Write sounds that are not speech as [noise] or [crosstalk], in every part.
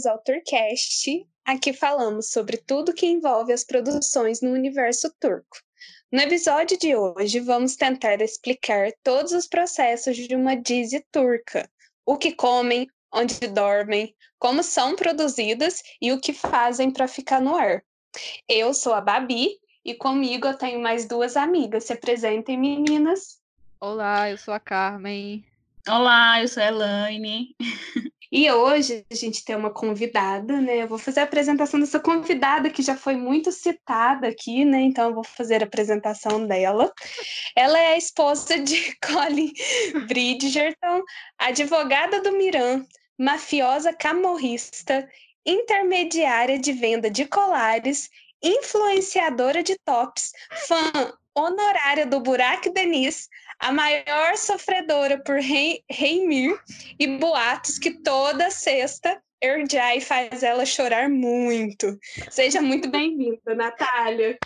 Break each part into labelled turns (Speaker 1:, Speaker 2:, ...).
Speaker 1: bem-vindos ao Turcast. Aqui falamos sobre tudo que envolve as produções no universo turco. No episódio de hoje, vamos tentar explicar todos os processos de uma dizi turca: o que comem, onde dormem, como são produzidas e o que fazem para ficar no ar. Eu sou a Babi e comigo eu tenho mais duas amigas. Se apresentem, meninas.
Speaker 2: Olá, eu sou a Carmen.
Speaker 3: Olá, eu sou a Elaine. [laughs]
Speaker 1: E hoje a gente tem uma convidada, né? Eu vou fazer a apresentação dessa convidada que já foi muito citada aqui, né? Então eu vou fazer a apresentação dela. Ela é a esposa de [laughs] Colin Bridgerton, advogada do Miran, mafiosa camorrista, intermediária de venda de colares, influenciadora de tops, fã honorária do Burak Denis, a maior sofredora por Reimir e boatos que toda sexta Erjai faz ela chorar muito. Seja muito bem-vinda, Natália.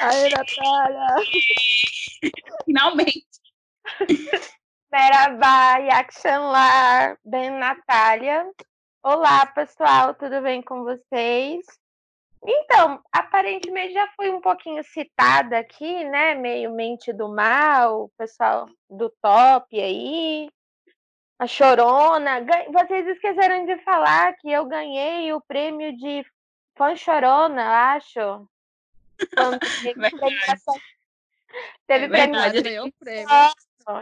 Speaker 2: Aê, Natália! [laughs]
Speaker 3: Finalmente!
Speaker 4: Merhaba, Yakshanlar, bem Natália. Olá, pessoal, tudo bem com vocês? Então, aparentemente já foi um pouquinho citada aqui, né? Meio mente do mal, o pessoal do top aí, a chorona. Vocês esqueceram de falar que eu ganhei o prêmio de fã chorona, acho. [laughs]
Speaker 3: Teve é
Speaker 4: prêmio.
Speaker 2: Prêmio.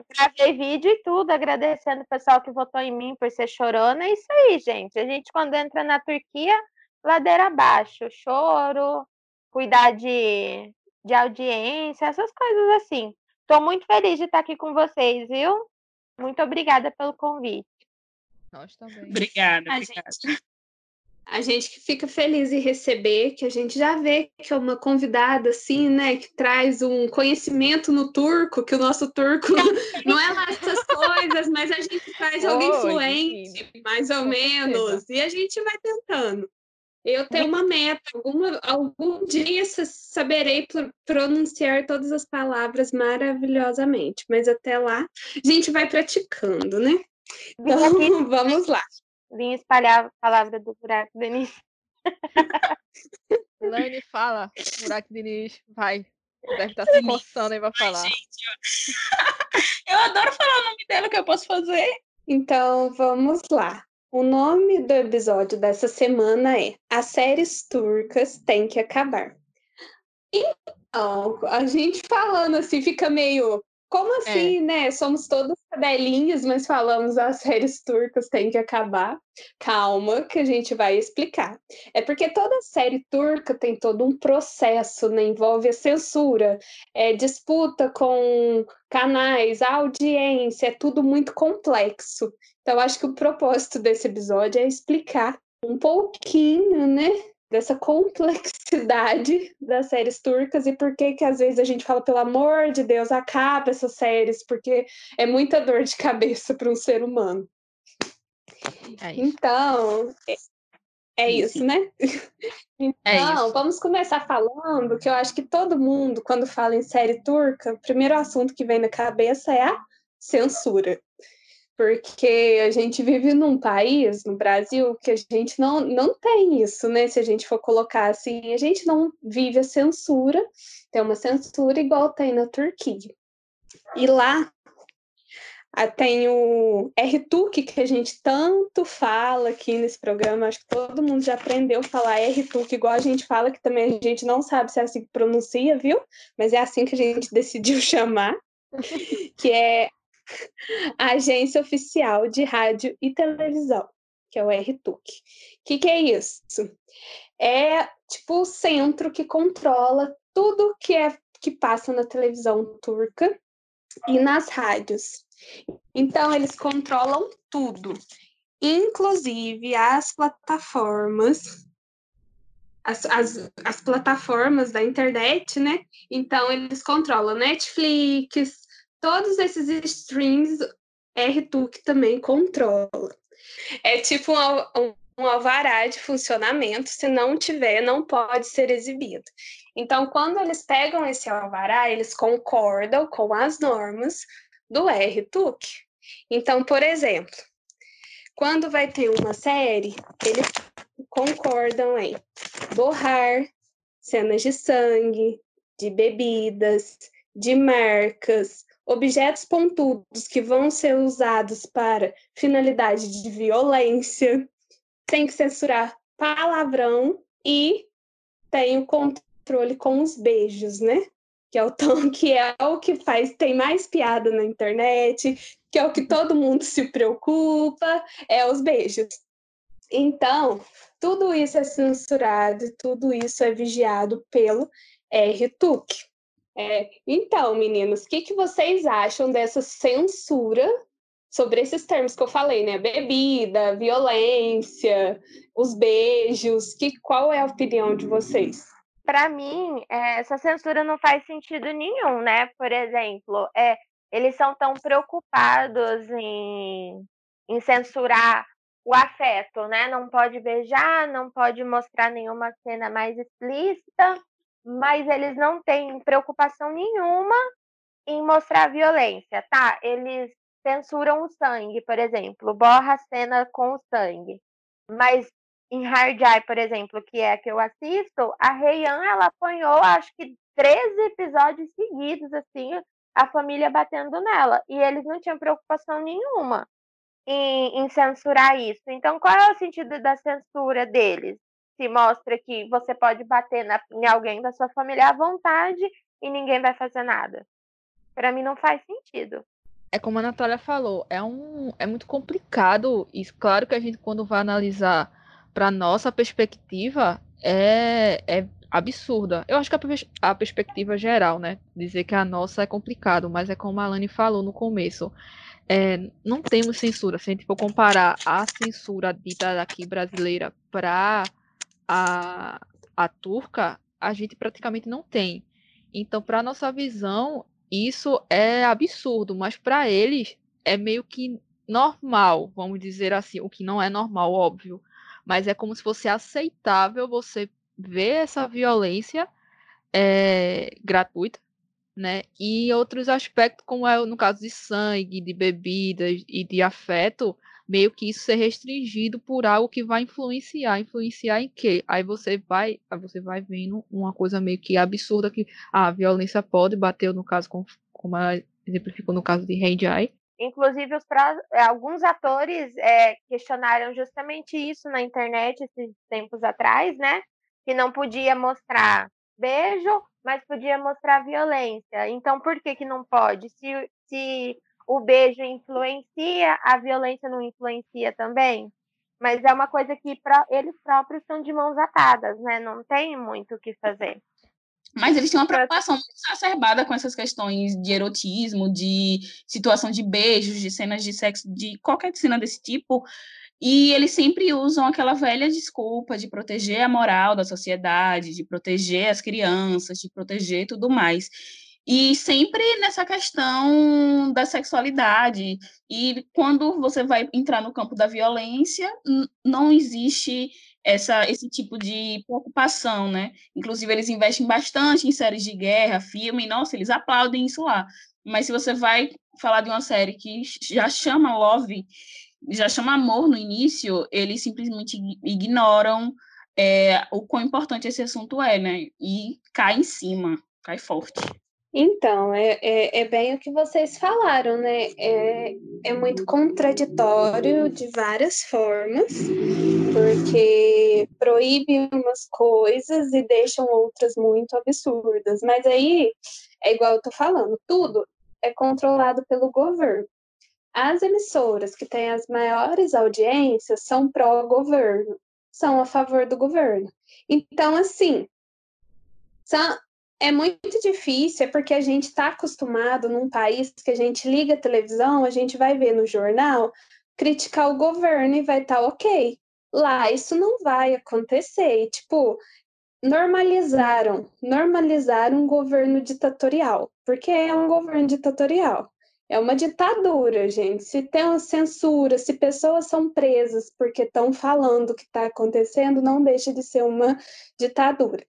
Speaker 4: Gravei vídeo e tudo, agradecendo o pessoal que votou em mim por ser chorona. É isso aí, gente. A gente, quando entra na Turquia, ladeira abaixo, choro, cuidar de, de audiência, essas coisas assim. Estou muito feliz de estar aqui com vocês, viu? Muito obrigada pelo convite.
Speaker 2: Nós também.
Speaker 3: Obrigada,
Speaker 1: A
Speaker 3: obrigada.
Speaker 1: gente, a gente que fica feliz em receber, que a gente já vê que é uma convidada assim, né, que traz um conhecimento no turco, que o nosso turco [laughs] [laughs] não é lá essas coisas, mas a gente faz alguém
Speaker 2: Oi,
Speaker 1: fluente, mais ou menos, e a gente vai tentando. Eu tenho uma meta, alguma, algum dia sa- saberei pro- pronunciar todas as palavras maravilhosamente, mas até lá a gente vai praticando, né?
Speaker 4: Vim
Speaker 1: Então, [laughs] vamos lá.
Speaker 4: vim espalhar a palavra do buraco, Denise.
Speaker 2: Elaine, [laughs] fala. Burak Diniz, vai. Deve estar se coçando aí pra falar.
Speaker 3: Gente, eu... [laughs] eu adoro falar o nome dela, o que eu posso fazer?
Speaker 1: Então, vamos lá. O nome do episódio dessa semana é As séries turcas têm que acabar. Então, a gente falando assim fica meio. Como assim, né? Somos todos cadelinhas, mas falamos as séries turcas têm que acabar. Calma, que a gente vai explicar. É porque toda série turca tem todo um processo, né? Envolve a censura, é, disputa com canais, audiência, é tudo muito complexo. Então, acho que o propósito desse episódio é explicar um pouquinho, né, dessa complexidade [laughs] das séries turcas e por que que às vezes a gente fala, pelo amor de Deus, acaba essas séries, porque é muita dor de cabeça para um ser humano.
Speaker 2: É.
Speaker 1: Então, é, é isso,
Speaker 3: sim.
Speaker 1: né? [laughs] Então,
Speaker 2: É isso.
Speaker 1: vamos começar falando que eu acho que todo mundo, quando fala em série turca, o primeiro assunto que vem na cabeça é a censura. Porque a gente vive num país, no Brasil, que a gente não, não tem isso, né? Se a gente for colocar assim, a gente não vive a censura, tem uma censura igual tem na Turquia. E lá tem o RTUC, que a gente tanto fala aqui nesse programa, acho que todo mundo já aprendeu a falar RTUC, igual a gente fala, que também a gente não sabe se é assim que pronuncia, viu? Mas é assim que a gente [laughs] decidiu chamar, que é a Agência Oficial de Rádio e Televisão, que é o RTUC. O que, que é isso? É tipo o centro que controla tudo que é que passa na televisão turca e nas rádios. Então, eles controlam tudo, inclusive as plataformas, as, as, as plataformas da internet, né? Então, eles controlam Netflix, todos esses streams, RTUC também controla. É tipo um, um alvará de funcionamento, se não tiver, não pode ser exibido. Então, quando eles pegam esse alvará, eles concordam com as normas do RTUC. Então, por exemplo, quando vai ter uma série, eles concordam em borrar cenas de sangue, de bebidas, de marcas, objetos pontudos que vão ser usados para finalidade de violência, tem que censurar palavrão e tem o controle com os beijos, né? Que é o tom [laughs] que é o que faz tem mais piada na internet, que é o que todo mundo se preocupa, é os beijos. Então, tudo isso é censurado, tudo isso é vigiado pelo RTUC. É, então, meninos, o que, que vocês acham dessa censura sobre esses termos que eu falei, né? Bebida, violência, os beijos. Que, qual é a opinião de vocês?
Speaker 4: Para mim, é, essa censura não faz sentido nenhum, né? Por exemplo, é, eles são tão preocupados em, em censurar o afeto, né? Não pode beijar, não pode mostrar nenhuma cena mais explícita, mas eles não têm preocupação nenhuma em mostrar violência, tá? Eles censuram o sangue, por exemplo, borra a cena com o sangue. Mas em Hard Eye, por exemplo, que é a que eu assisto, a Heian, ela apanhou, acho que 13 episódios seguidos, assim, a família batendo nela. E eles não tinham preocupação nenhuma em, em censurar isso. Então, qual é o sentido da censura deles? Se mostra que você pode bater na, em alguém da sua família à vontade e ninguém vai fazer nada. Para mim não faz sentido.
Speaker 2: É como a Natália falou, é, um, é muito complicado isso. Claro que a gente, quando vai analisar para nossa perspectiva, é, é absurda. Eu acho que a, a, perspectiva geral, né? Dizer que a nossa é complicado, mas é como a Alane falou no começo é, não temos censura. Se a gente for comparar a censura dita aqui brasileira para a, a turca, a gente praticamente não tem. Então, para nossa visão, isso é absurdo, mas para eles é meio que normal, vamos dizer assim, o que não é normal, óbvio, mas é como se fosse aceitável você ver essa violência é, gratuita né? E outros aspectos, como é no caso de sangue, de bebidas e de afeto, meio que isso ser restringido por algo que vai influenciar. Influenciar em quê? Aí você vai, aí você vai vendo uma coisa meio que absurda que a violência pode bater, no caso, como, ela exemplificou no caso de Rei.
Speaker 4: Inclusive, os é, alguns atores é, questionaram justamente isso na internet esses tempos atrás, né? Que não podia mostrar beijo mas podia mostrar violência. Então, por que, que não pode? Se, se o beijo influencia, a violência não influencia também? Mas é uma coisa que pra, eles próprios estão de mãos atadas, né? Não tem muito o que fazer.
Speaker 3: Mas eles têm uma preocupação muito exacerbada com essas questões de erotismo, de situação de beijos, de cenas de sexo, de qualquer cena desse tipo, e eles sempre usam aquela velha desculpa de proteger a moral da sociedade, de proteger as crianças, de proteger tudo mais. E sempre nessa questão da sexualidade. E quando você vai entrar no campo da violência, não existe essa, esse tipo de preocupação, né? Inclusive, eles investem bastante em séries de guerra, filme, nossa, eles aplaudem isso lá. Mas se você vai falar de uma série que já chama Love, já chama amor no início, eles simplesmente ignoram é, o quão importante esse assunto é, né? E cai em cima, cai forte.
Speaker 1: Então, é, é, é, bem o que vocês falaram, né? É, é muito contraditório de várias formas, porque proíbe umas coisas e deixam outras muito absurdas. Mas aí, é igual eu tô falando, tudo é controlado pelo governo. As emissoras que têm as maiores audiências são pró-governo, são a favor do governo. Então, assim, são, é muito difícil, é porque a gente está acostumado num país que a gente liga a televisão, a gente vai ver no jornal, criticar o governo e vai estar tá ok. Lá, isso não vai acontecer. E, tipo, normalizaram, normalizaram um governo ditatorial, porque é um governo ditatorial. É uma ditadura, gente. Se tem uma censura, se pessoas são presas porque estão falando o que está acontecendo, não deixa de ser uma ditadura.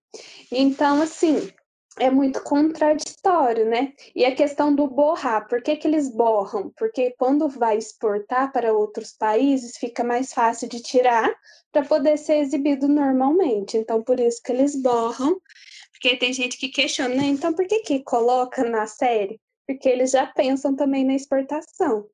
Speaker 1: Então, assim, é muito contraditório, né? E a questão do borrar, por que, que eles borram? Porque quando vai exportar para outros países, fica mais fácil de tirar para poder ser exibido normalmente. Então, por isso que eles borram. Porque tem gente que questiona, né? Então, por que, que coloca na série? Porque eles já pensam também na exportação.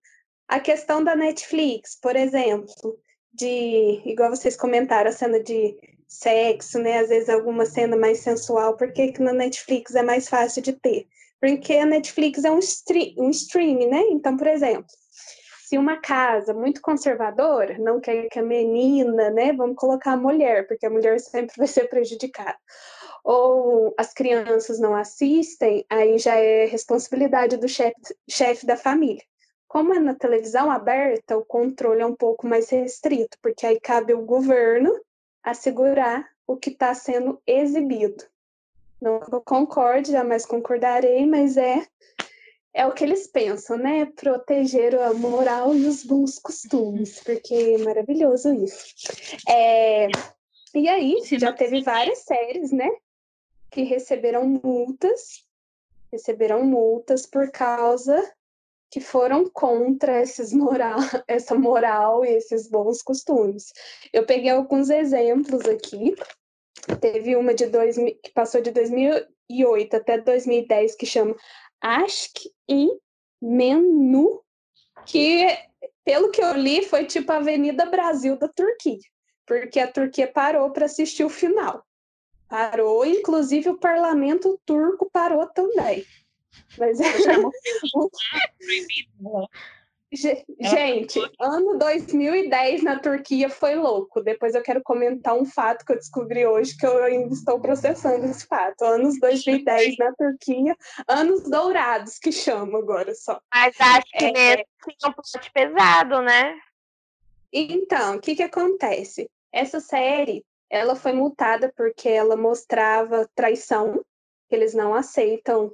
Speaker 1: A questão da Netflix, por exemplo, de, igual vocês comentaram, a cena de sexo, né? Às vezes alguma cena mais sensual, por que na Netflix é mais fácil de ter? Porque a Netflix é um, stream, um né? Então, por exemplo, se uma casa muito conservadora não quer que a menina, né? Vamos colocar a mulher, porque a mulher [laughs] sempre vai ser prejudicada. Ou as crianças não assistem, aí já é responsabilidade do chefe chef da família. Como é na televisão aberta, o controle é um pouco mais restrito, porque aí cabe o governo assegurar o que está sendo exibido. Não concorde, jamais concordarei, mas é é o que eles pensam, né? Proteger a moral e os bons costumes, porque é maravilhoso isso. É, e aí, já teve várias séries, né? Que receberam multas, receberam multas por causa que foram contra esses moral, [laughs] essa moral e esses bons costumes. Eu peguei alguns exemplos aqui. Teve uma de dois, que passou de 2008 até 2010 que chama Ask e Menu, que pelo que eu li foi tipo a Avenida Brasil da Turquia, porque a Turquia parou para assistir o final. Parou, inclusive o parlamento turco parou também. Mas é. [laughs] Gente, ano 2010 na Turquia foi louco. Depois eu quero comentar um fato que eu descobri hoje, que eu ainda estou processando esse fato. Anos 2010 na Turquia, anos dourados, que chama agora só.
Speaker 4: Mas acho que é, mesmo tinha um plot pesado, né?
Speaker 1: Então, o que que acontece? Essa série, ela foi multada porque ela mostrava traição, que eles não aceitam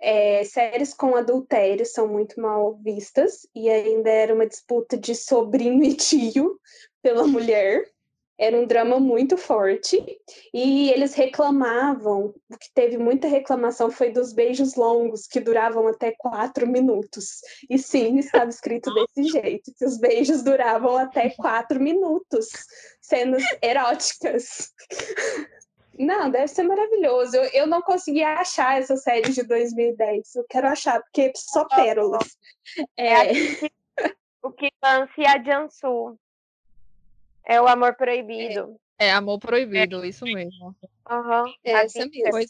Speaker 1: é, séries com adultério são muito mal vistas, e ainda era uma disputa de sobrinho e tio pela mulher. Era um drama muito forte. E eles reclamavam, o que teve muita reclamação foi dos beijos longos, que duravam até quatro minutos. E sim, estava escrito desse jeito, que os beijos duravam até quatro minutos, cenas eróticas. Não, deve ser maravilhoso. Eu, eu não consegui achar essa série de 2010. Eu quero achar, porque só pérolas.
Speaker 4: É... [laughs] o que lance a Jansu. É o Amor Proibido.
Speaker 2: É, é Amor Proibido, é. isso mesmo.
Speaker 4: Uhum,
Speaker 2: Essa mesmo. Foi,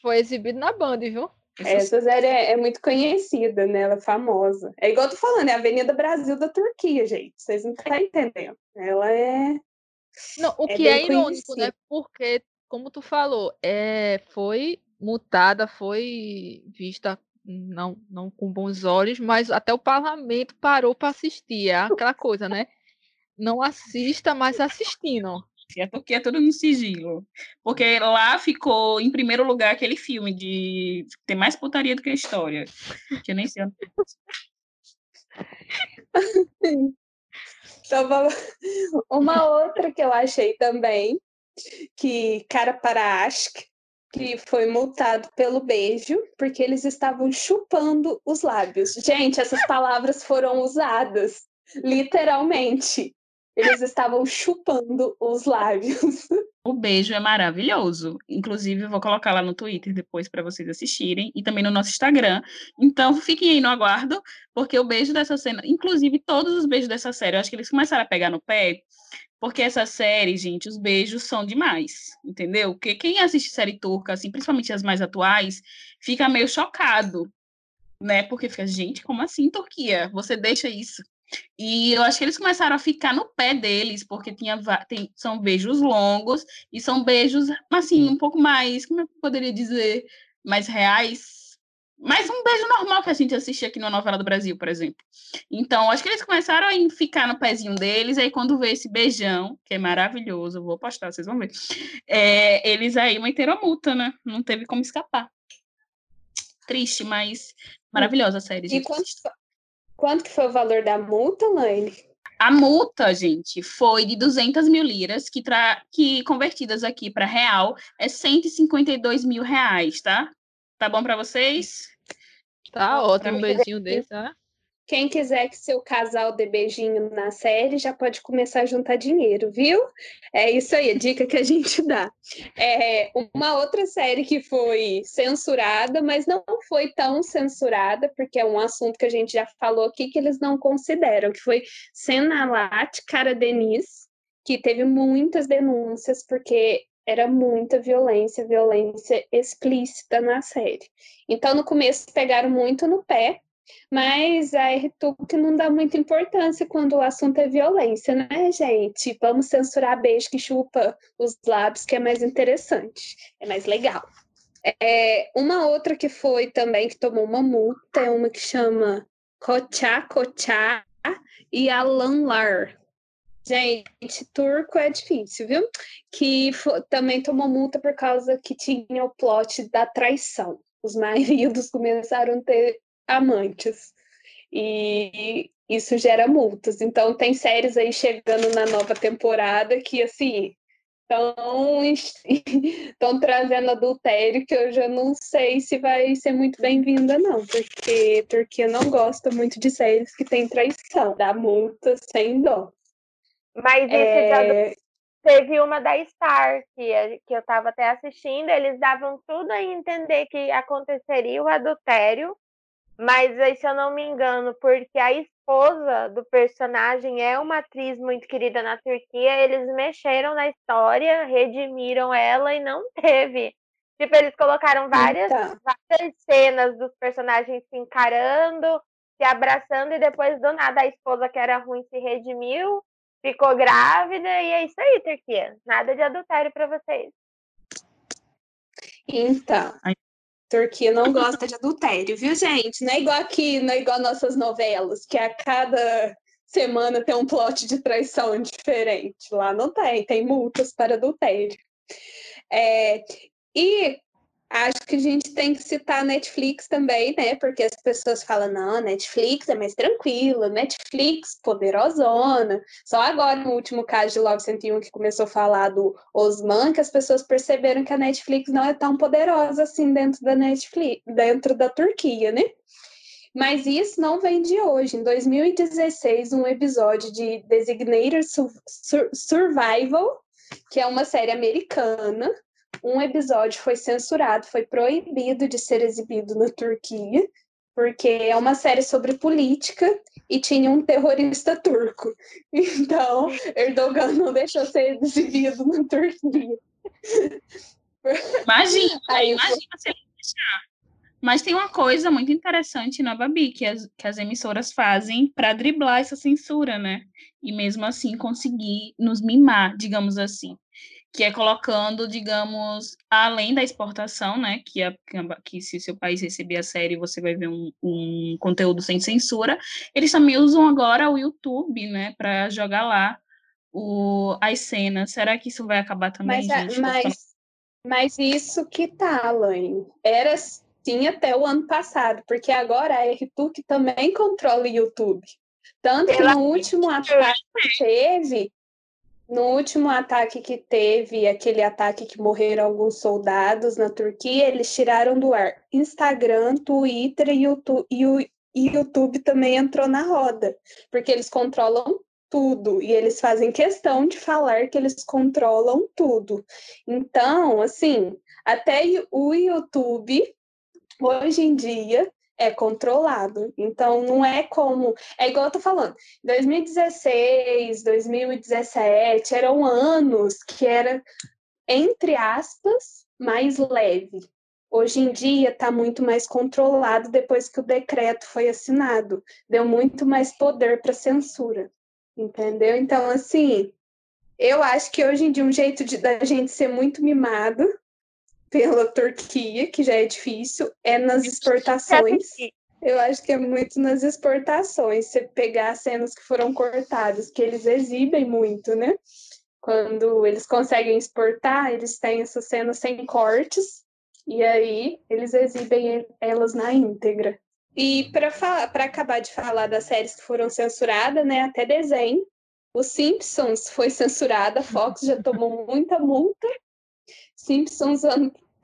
Speaker 2: foi exibido na Band, viu?
Speaker 1: Essa série é, é, muito conhecida, né? Ela é famosa. É igual eu tô falando, é a Avenida Brasil da Turquia, gente. Vocês não estão entendendo. Ela é.
Speaker 2: Não, o é que é irônico, né? Porque como tu falou, é, foi mutada, foi vista não, não com bons olhos, mas até o parlamento parou para assistir. É aquela coisa, né? Não assista, mas assistindo.
Speaker 3: É porque é tudo no sigilo. Porque lá ficou em primeiro lugar aquele filme de tem mais putaria do que a história. Que eu nem sei. [laughs]
Speaker 1: Então, uma outra que eu achei também que cara para Ask, que foi multado pelo beijo, porque eles estavam chupando os lábios. Gente, essas palavras foram usadas literalmente. Eles estavam chupando os lábios. [laughs]
Speaker 3: O beijo é maravilhoso. Inclusive, vou colocar lá no Twitter depois para vocês assistirem e também no nosso Instagram. Então, fiquem aí no aguardo, porque o beijo dessa cena, inclusive todos os beijos dessa série, eu acho que eles começaram a pegar no pé porque essa série, gente, os beijos são demais, entendeu? Porque quem assiste série turca, assim, principalmente as mais atuais, fica meio chocado, né? Porque fica, gente, como assim, Turquia? Você deixa isso? E eu acho que eles começaram a ficar no pé deles, porque tinha, tem, são beijos longos e são beijos, assim, um pouco mais, como eu poderia dizer, mais reais, mas um beijo normal que a gente assiste aqui na novela do Brasil, por exemplo. Então, acho que eles começaram a ficar no pezinho deles, aí quando vê esse beijão, que é maravilhoso, vou postar, vocês vão ver. É, eles aí meteram a multa, né? Não teve como escapar. Triste, mas maravilhosa a série.
Speaker 1: E quanto, quanto que foi o valor da multa, Laine?
Speaker 3: A multa, gente, foi de 200 mil liras, que, tra... que convertidas aqui para real é 152 mil reais, tá? Tá bom para vocês?
Speaker 2: Tá ótimo, um beijinho desse, tá?
Speaker 1: Quem quiser que seu casal dê beijinho na série já pode começar a juntar dinheiro, viu? É isso aí, a dica que a gente dá. É, uma outra série que foi censurada, mas não foi tão censurada, porque é um assunto que a gente já falou aqui que eles não consideram, que foi Senalat Cara Denise, que teve muitas denúncias, porque era muita violência, violência explícita na série. Então, no começo, pegaram muito no pé, mas a RTUC não dá muita importância quando o assunto é violência, né, gente? Vamos censurar beijo que chupa os lábios, que é mais interessante, é mais legal. É, uma outra que foi também que tomou uma multa é uma que chama Kochá Kochá e Alanlar. Gente, turco é difícil, viu? Que foi, também tomou multa por causa que tinha o plot da traição. Os maridos [laughs] começaram a ter amantes. E isso gera multas. Então, tem séries aí chegando na nova temporada que, assim, estão [laughs] trazendo adultério que eu já não sei se vai ser muito bem-vinda, não, porque Turquia não gosta muito de séries que tem traição, dá multa sem dó.
Speaker 4: Mas esse é... teve uma da Star, que, que eu estava até assistindo, eles davam tudo a entender que aconteceria o adultério, mas aí, se eu não me engano, porque a esposa do personagem é uma atriz muito querida na Turquia, eles mexeram na história, redimiram ela e não [laughs] teve. Tipo, eles colocaram várias, então. várias cenas dos personagens se encarando, se abraçando, e depois do nada a esposa que era ruim se redimiu, ficou grávida, e é isso aí, Turquia. Nada de adultério para vocês.
Speaker 1: Então, Turquia não gosta de adultério, viu, gente? Não é igual aqui, não é igual nossas novelas, que a cada semana tem um plot de traição diferente. Lá não tem, tem multas para adultério. É, e Acho que a gente tem que citar a Netflix também, né? Porque as pessoas falam, não, Netflix é mais tranquila, Netflix poderosona. Só agora, no último caso de Love 101, que começou a falar do Osman, que as pessoas perceberam que a Netflix não é tão poderosa assim dentro da Netflix, dentro da Turquia, né? Mas isso não vem de hoje. Em 2016, um episódio de Designated Survival, que é uma série americana, um episódio foi censurado, foi proibido de ser exibido na Turquia, porque é uma série sobre política e tinha um terrorista turco. [laughs] Então, Erdogan não deixou ser exibido na Turquia.
Speaker 3: Imagina, [laughs] Aí, imagina se ele deixar. Mas tem uma coisa muito interessante na Babi, que as, que as emissoras fazem para driblar essa censura, né? E mesmo assim conseguir nos mimar, digamos assim que é colocando, digamos, além da exportação, né, que, é, que se seu país receber a série você vai ver um, um conteúdo sem censura, eles também usam agora o YouTube, né, para jogar lá o, as cenas. Será que isso vai acabar também,
Speaker 1: mas,
Speaker 3: gente?
Speaker 1: Mas, mas isso que tá, Alain, era sim até o ano passado, porque agora a RTUC também controla o YouTube. Tanto que no último ataque que teve, no último ataque que teve, aquele ataque que morreram alguns soldados na Turquia, eles tiraram do ar Instagram, Twitter e YouTube, e o YouTube também entrou na roda, porque eles controlam tudo e eles fazem questão de falar que eles controlam tudo. Então, assim, até o YouTube hoje em dia é controlado. Então, não é como. É igual eu tô falando, 2016, 2017 eram anos que era, entre aspas, mais leve. Hoje em dia está muito mais controlado depois que o decreto foi assinado. Deu muito mais poder para censura. Entendeu? Então, assim, eu acho que hoje em dia um jeito de, da gente ser muito mimado pela Turquia, que já é difícil, é nas exportações. Eu acho que é muito nas exportações. Você pegar cenas que foram cortadas, que eles exibem muito, né? Quando eles conseguem exportar, eles têm essas cenas sem cortes, e aí eles exibem elas na íntegra. E para acabar de falar das séries que foram censuradas, né, até desenho, os Simpsons foi censurada, a Fox já tomou muita multa. Simpsons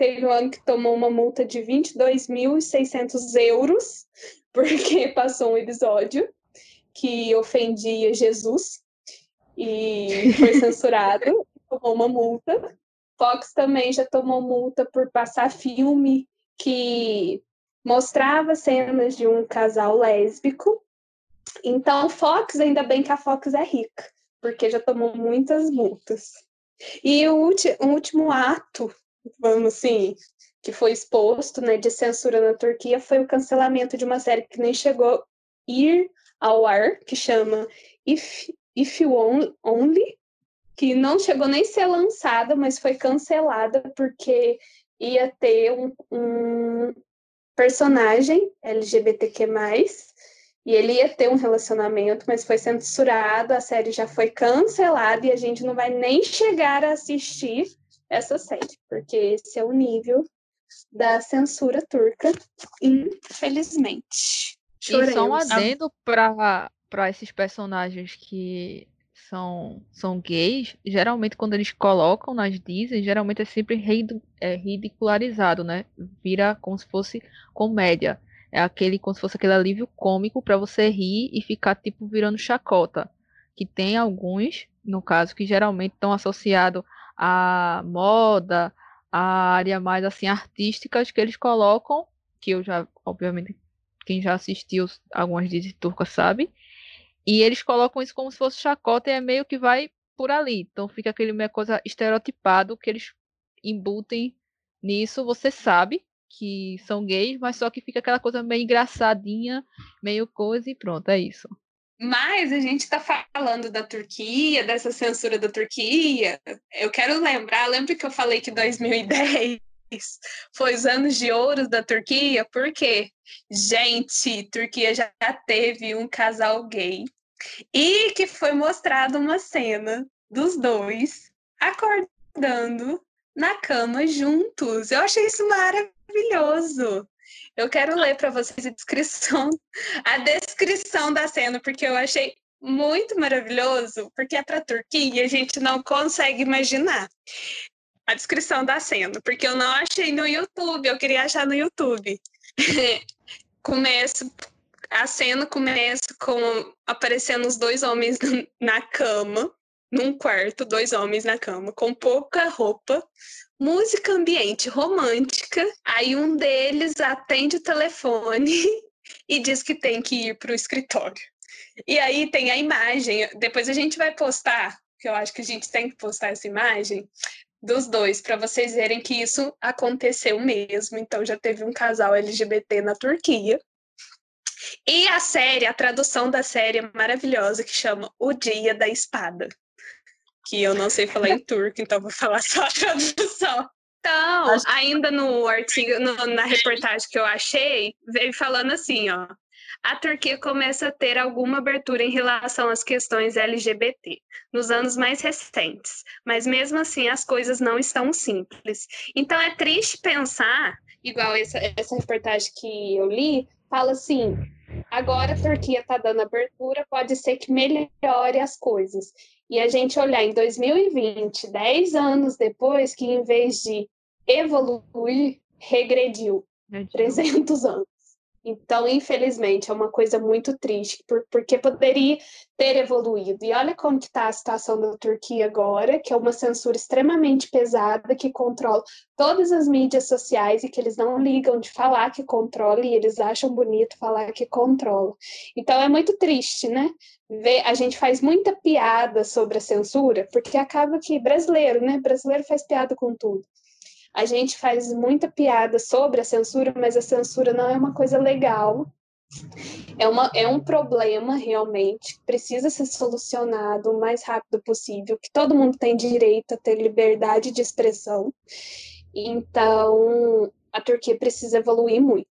Speaker 1: teve um ano que tomou uma multa de 22.600 euros, [laughs] porque passou um episódio que ofendia Jesus e foi censurado, [laughs] tomou uma multa. Fox também já tomou multa por passar filme que mostrava cenas de um casal lésbico. Então, Fox, ainda bem que a Fox é rica, porque já tomou muitas multas. E o, último ato, vamos assim, que foi exposto né, de censura na Turquia foi o cancelamento de uma série que nem chegou a ir ao ar, que chama If, If You Only, que não chegou nem a ser lançada, mas foi cancelada porque ia ter um, um personagem LGBTQ+, e ele ia ter um relacionamento, mas foi censurado, a série já foi cancelada e a gente não vai nem chegar a assistir essa série, porque esse é o nível da censura turca, infelizmente.
Speaker 2: E só um adendo para esses personagens que são, são gays, geralmente quando eles colocam nas Disney, geralmente é sempre é ridicularizado, né? Vira como se fosse comédia. É aquele como se fosse aquele alívio cômico para você rir e ficar tipo virando chacota. Que tem alguns, no caso, que geralmente estão associados à moda, à área mais assim artísticas que eles colocam, que eu já, obviamente, quem já assistiu algumas Disney turcas sabe, e eles colocam isso como se fosse chacota e é meio que vai por ali. Então fica aquele meio coisa estereotipado que eles embutem nisso. Você sabe que são gays, mas só que fica aquela coisa meio engraçadinha, meio coisa e pronto, é isso.
Speaker 1: Mas a gente está falando da Turquia, dessa censura da Turquia. Eu quero lembrar, lembra que eu falei que 2010 foi os anos de ouro da Turquia, porque, gente, Turquia já teve um casal gay e que foi mostrada uma cena dos dois acordando na cama juntos. Eu achei isso maravilhoso. Eu quero ler para vocês a descrição, [laughs] a descrição da cena, porque eu achei muito maravilhoso, porque é para a Turquia e a gente não consegue imaginar a descrição da cena, porque eu não achei no YouTube, eu queria achar no YouTube. [laughs] começa, a cena começa com aparecendo os dois homens [laughs] na cama, num quarto, dois homens na cama, com pouca roupa, música ambiente romântica. Aí um deles atende o telefone [laughs] e diz que tem que ir para o escritório. E aí tem a imagem, depois a gente vai postar, que eu acho que a gente tem que postar essa imagem, dos dois, para vocês verem que isso aconteceu mesmo. Então, já teve um casal LGBT na Turquia. E a série, a tradução da série é maravilhosa, que chama O Dia da Espada. Que eu não sei falar em turco, então vou falar só a tradução. Então, ainda no artigo, no, na reportagem que eu achei, veio falando assim, ó a Turquia começa a ter alguma abertura em relação às questões LGBT nos anos mais recentes, mas mesmo assim as coisas não estão simples. Então é triste pensar, igual essa, essa reportagem que eu li, fala assim: agora a Turquia está dando abertura, pode ser que melhore as coisas. E a gente olhar em 2020, 10 anos depois, que em vez de evoluir, regrediu 300 anos. Então, infelizmente, é uma coisa muito triste, porque poderia ter evoluído. E olha como está a situação da Turquia agora, que é uma censura extremamente pesada, que controla todas as mídias sociais e que eles não ligam de falar que controla e eles acham bonito falar que controla. Então, é muito triste, né? Ver, a gente faz muita piada sobre a censura, porque acaba que brasileiro, né? Brasileiro faz piada com tudo. A gente faz muita piada sobre a censura, mas a censura não é uma coisa legal. É, uma, é um problema realmente, precisa ser solucionado o mais rápido possível, que todo mundo tem direito a ter liberdade de expressão. Então, a Turquia precisa evoluir muito.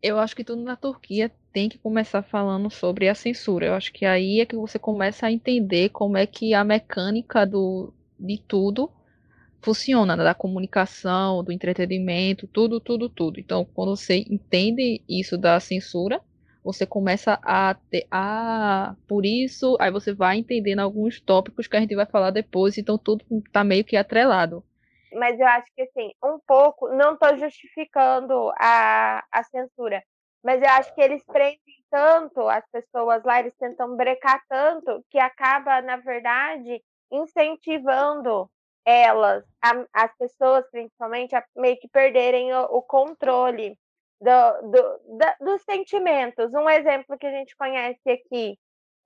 Speaker 2: Eu acho que tudo na Turquia tem que começar falando sobre a censura. Eu acho que aí é que você começa a entender como é que a mecânica do, de tudo funciona, né? da comunicação, do entretenimento, tudo, tudo, tudo. Então, quando você entende isso da censura, você começa a ter. Ah, por isso, aí você vai entendendo alguns tópicos que a gente vai falar depois, então tudo tá meio que atrelado.
Speaker 4: Mas eu acho que, assim, um pouco, não estou justificando a, a censura, mas eu acho que eles prendem tanto as pessoas lá, eles tentam brecar tanto, que acaba, na verdade, incentivando elas, a, as pessoas principalmente, a meio que perderem o, o controle do, do, dos sentimentos. Um exemplo que a gente conhece aqui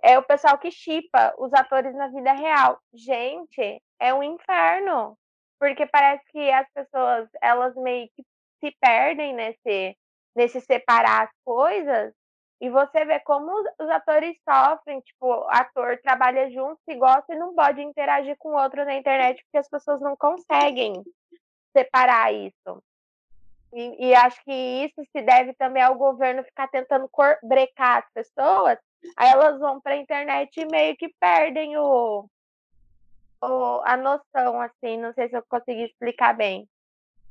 Speaker 4: é o pessoal que chipa os atores na vida real. Gente, é um inferno, porque parece que as pessoas elas meio que se perdem nesse nesse separar as coisas e você vê como os atores sofrem, tipo, ator trabalha junto, se gosta e não pode interagir com o outro na internet porque as pessoas não conseguem separar isso. E, e acho que isso se deve também ao governo ficar tentando brecar as pessoas, aí elas vão para a internet e meio que perdem o, o, a noção, assim, não sei se eu consegui explicar bem.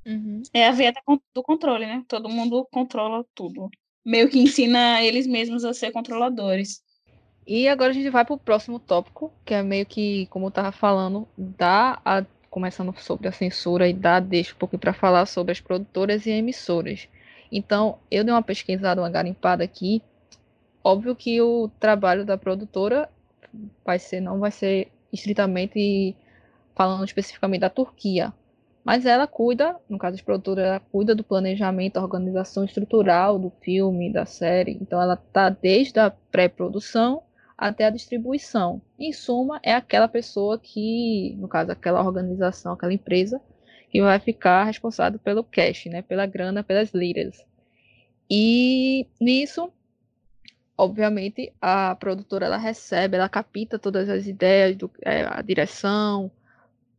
Speaker 3: Uhum. É a via do controle, né? Todo mundo controla tudo meio que ensina eles mesmos a ser controladores.
Speaker 2: E agora a gente vai para o próximo tópico, que é meio que, como eu estava falando, dá a, começando sobre a censura e dá deixa um pouquinho para falar sobre as produtoras e emissoras. Então, eu dei uma pesquisada, uma garimpada aqui. Óbvio que o trabalho da produtora vai ser, não vai ser estritamente falando especificamente da Turquia, mas ela cuida, no caso de produtora, ela cuida do planejamento, organização estrutural do filme, da série. Então ela está desde a pré-produção até a distribuição. Em suma, é aquela pessoa que, no caso, aquela organização, aquela empresa, que vai ficar responsável pelo cash, né, pela grana, pelas liras. E nisso, obviamente, a produtora ela recebe, ela capta todas as ideias, do, é, a direção,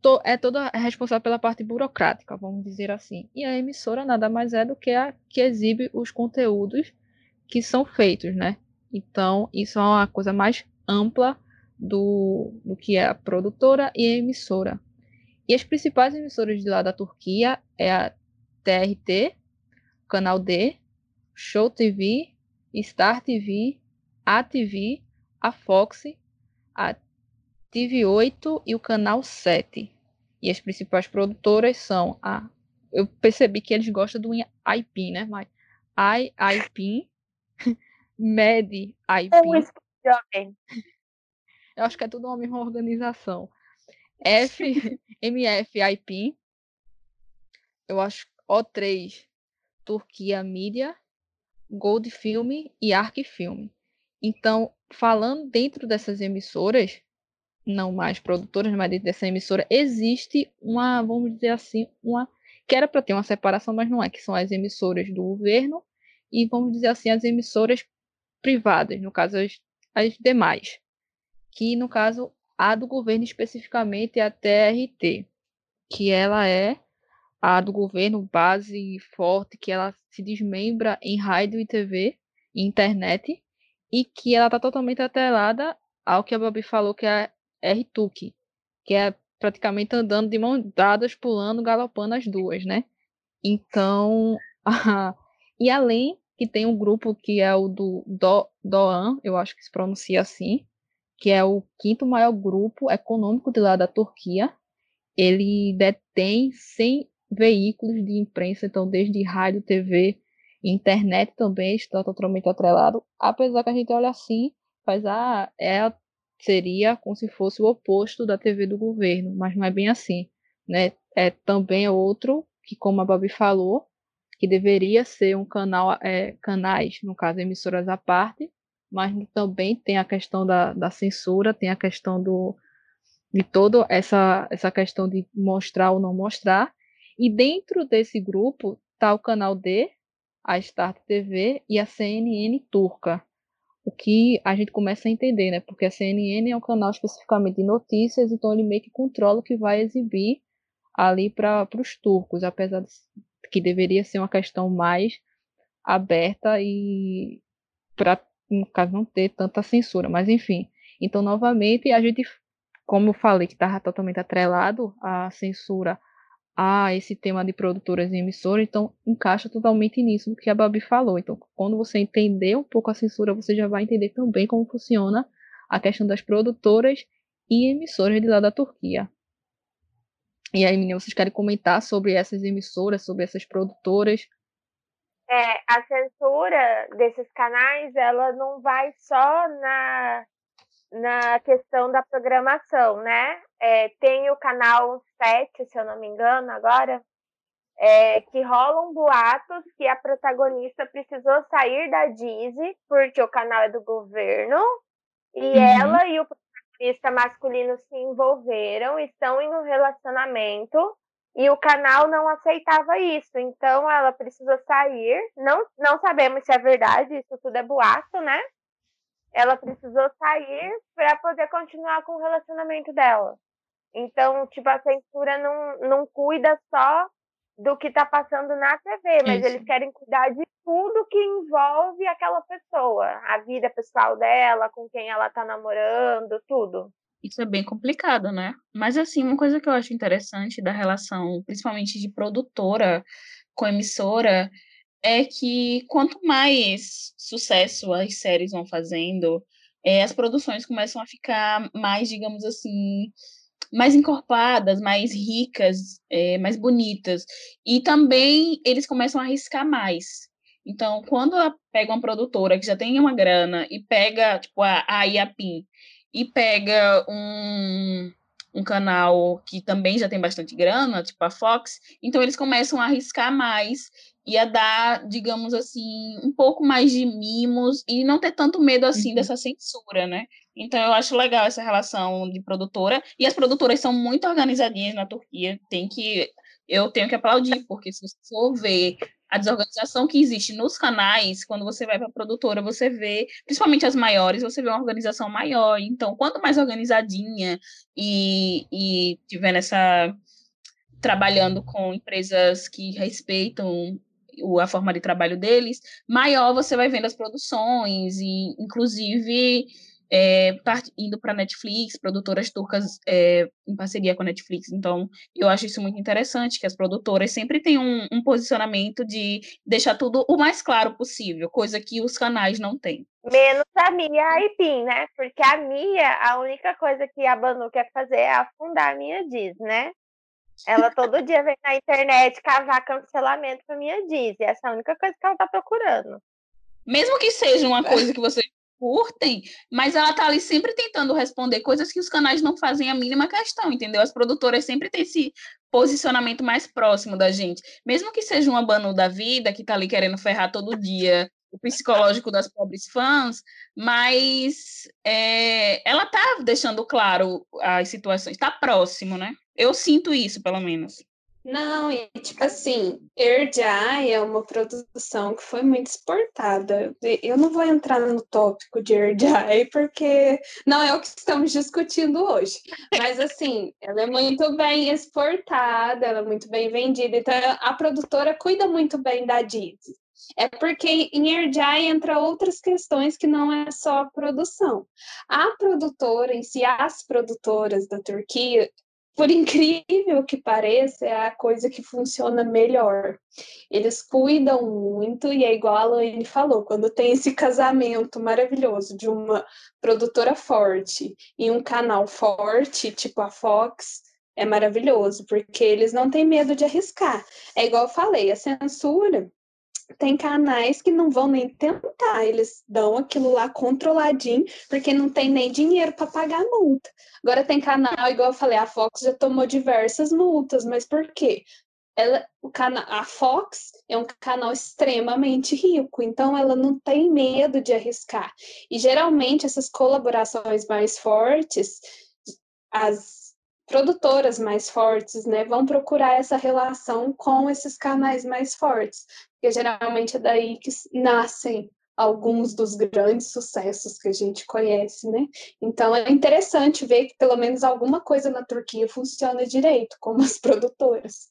Speaker 2: to, é toda responsável pela parte burocrática, vamos dizer assim. E a emissora nada mais é do que a que exibe os conteúdos que são feitos, né? Então, isso é uma coisa mais ampla do, do que é a produtora e a emissora. E as principais emissoras de lá da Turquia é a TRT, Canal D, Show TV, Star TV, a TV, a Fox, a TV8 e o Canal 7. E as principais produtoras são a. Eu percebi que eles gostam do IP, né? Mas IIP, [laughs] Med IP. Eu acho que é tudo uma mesma organização. F, [laughs] MF IP. Eu acho O3, Turquia Mídia, Gold Film e Arc Film. Então, falando dentro dessas emissoras, não mais produtoras, mas dentro dessa emissora existe uma, vamos dizer assim, uma que era para ter uma separação, mas não é, que são as emissoras do governo e vamos dizer assim as emissoras privadas, no caso as, as demais, que no caso a do governo especificamente é a TRT, que ela é a do governo base forte, que ela se desmembra em rádio e TV, internet, e que ela está totalmente atrelada ao que a Babi falou, que é R-Tuk, que é praticamente andando de mãos dadas, pulando, galopando as duas, né? Então, [laughs] e além que tem um grupo que é o do, do Doan, eu acho que se pronuncia assim, que é o quinto maior grupo econômico de lá da Turquia. Ele detém 100 veículos de imprensa, então desde rádio, TV, internet também está totalmente atrelado. Apesar que a gente olha assim, faz ah, é a seria como se fosse o oposto da TV do governo, mas não é bem assim, né? É também outro que, como a Babi falou, que deveria ser um canal, é, canais, no caso, emissoras à parte, mas também tem a questão da, da censura, tem a questão do de toda essa essa questão de mostrar ou não mostrar. E dentro desse grupo está o canal D, a Start TV e a CNN turca, o que a gente começa a entender, né? Porque a CNN é um canal especificamente de notícias, então ele meio que controla o que vai exibir ali para os turcos, apesar de que deveria ser uma questão mais aberta e para, no caso, não ter tanta censura, mas enfim. Então, novamente, a gente, como eu falei, que estava totalmente atrelado à censura a esse tema de produtoras e emissoras, então encaixa totalmente nisso que a Babi falou. Então, quando você entender um pouco a censura, você já vai entender também como funciona a questão das produtoras e emissoras de lá da Turquia. E aí, meninas, vocês querem comentar sobre essas emissoras, sobre essas produtoras?
Speaker 4: É, a censura desses canais, ela não vai só na, na questão da programação, né? É, tem o canal 7, se eu não me engano, agora, é, que rolam boatos que a protagonista precisou sair da Disney, porque o canal é do governo, e uhum. ela e o protagonista masculino se envolveram, estão em um relacionamento, e o canal não aceitava isso, então ela precisou sair. Não, não sabemos se é verdade, isso tudo é boato, né? Ela precisou sair para poder continuar com o relacionamento dela. Então, tipo, a censura não, não cuida só do que tá passando na TV, mas isso. eles querem cuidar de tudo que envolve aquela pessoa, a vida pessoal dela, com quem ela tá namorando, tudo.
Speaker 3: Isso é bem complicado, né? Mas, assim, uma coisa que eu acho interessante da relação, principalmente de produtora com emissora, é que quanto mais sucesso as séries vão fazendo, é, as produções começam a ficar mais, digamos assim, mais encorpadas, mais ricas, é, mais bonitas. E também eles começam a arriscar mais. Então, quando pega uma produtora que já tem uma grana e pega, tipo, a, a Iapim e pega um, um canal que também já tem bastante grana, tipo a Fox, então eles começam a arriscar mais e a dar, digamos assim, um pouco mais de mimos e não ter tanto medo assim uhum. dessa censura, né? Então eu acho legal essa relação de produtora e as produtoras são muito organizadinhas na Turquia, tem que eu tenho que aplaudir, porque se você for ver a desorganização que existe nos canais, quando você vai para a produtora, você vê, principalmente as maiores, você vê uma organização maior. Então, quanto mais organizadinha e, e tiver nessa trabalhando com empresas que respeitam a forma de trabalho deles, maior você vai vendo as produções e, inclusive, é, indo para Netflix, produtoras turcas é, em parceria com a Netflix. Então, eu acho isso muito interessante, que as produtoras sempre têm um, um, posicionamento de deixar tudo o mais claro possível, coisa que os canais não têm.
Speaker 4: Menos a Mia Pin, né? Porque a Mia, a única coisa que a Banu quer fazer é afundar a minha Disney, né? Ela todo dia vem na internet cavar cancelamento pra minha Disney. Essa é a única coisa que ela tá procurando.
Speaker 3: Mesmo que seja uma coisa que você curtem, mas ela tá ali sempre tentando responder coisas que os canais não fazem a mínima questão, entendeu? As produtoras sempre têm esse posicionamento mais próximo da gente. Mesmo que seja uma Banu da vida, que tá ali querendo ferrar todo dia o psicológico das pobres fãs, mas é, ela tá deixando claro as situações, tá próximo, né? Eu sinto isso, pelo menos.
Speaker 1: Não, e tipo assim, Erdai é uma produção que foi muito exportada. Eu não vou entrar no tópico de Erdai, porque não é o que estamos discutindo hoje. Mas assim, ela é muito bem exportada, ela é muito bem vendida. Então a produtora cuida muito bem da Disney. É porque em Erdai entra outras questões que não é só a produção. A produtora em si, as produtoras da Turquia, por [laughs] incrível que pareça, é a coisa que funciona melhor. Eles cuidam muito, e é igual a Laine falou, quando tem esse casamento maravilhoso de uma produtora forte e um canal forte, tipo a Fox, é maravilhoso, porque eles não têm medo de arriscar. É igual eu falei, a censura tem canais que não vão nem tentar, eles dão aquilo lá controladinho, porque não tem nem dinheiro para pagar a multa. Agora tem canal, igual eu falei, a Fox já tomou diversas multas, mas por quê? Ela, o cana a Fox é um canal extremamente rico, então ela não tem medo de arriscar. E geralmente essas colaborações mais fortes, as produtoras mais fortes, né, vão procurar essa relação com esses canais mais fortes, porque geralmente é daí que nascem alguns dos grandes sucessos que a gente conhece, né? Então é interessante ver que pelo menos alguma coisa na Turquia funciona direito, como as produtoras.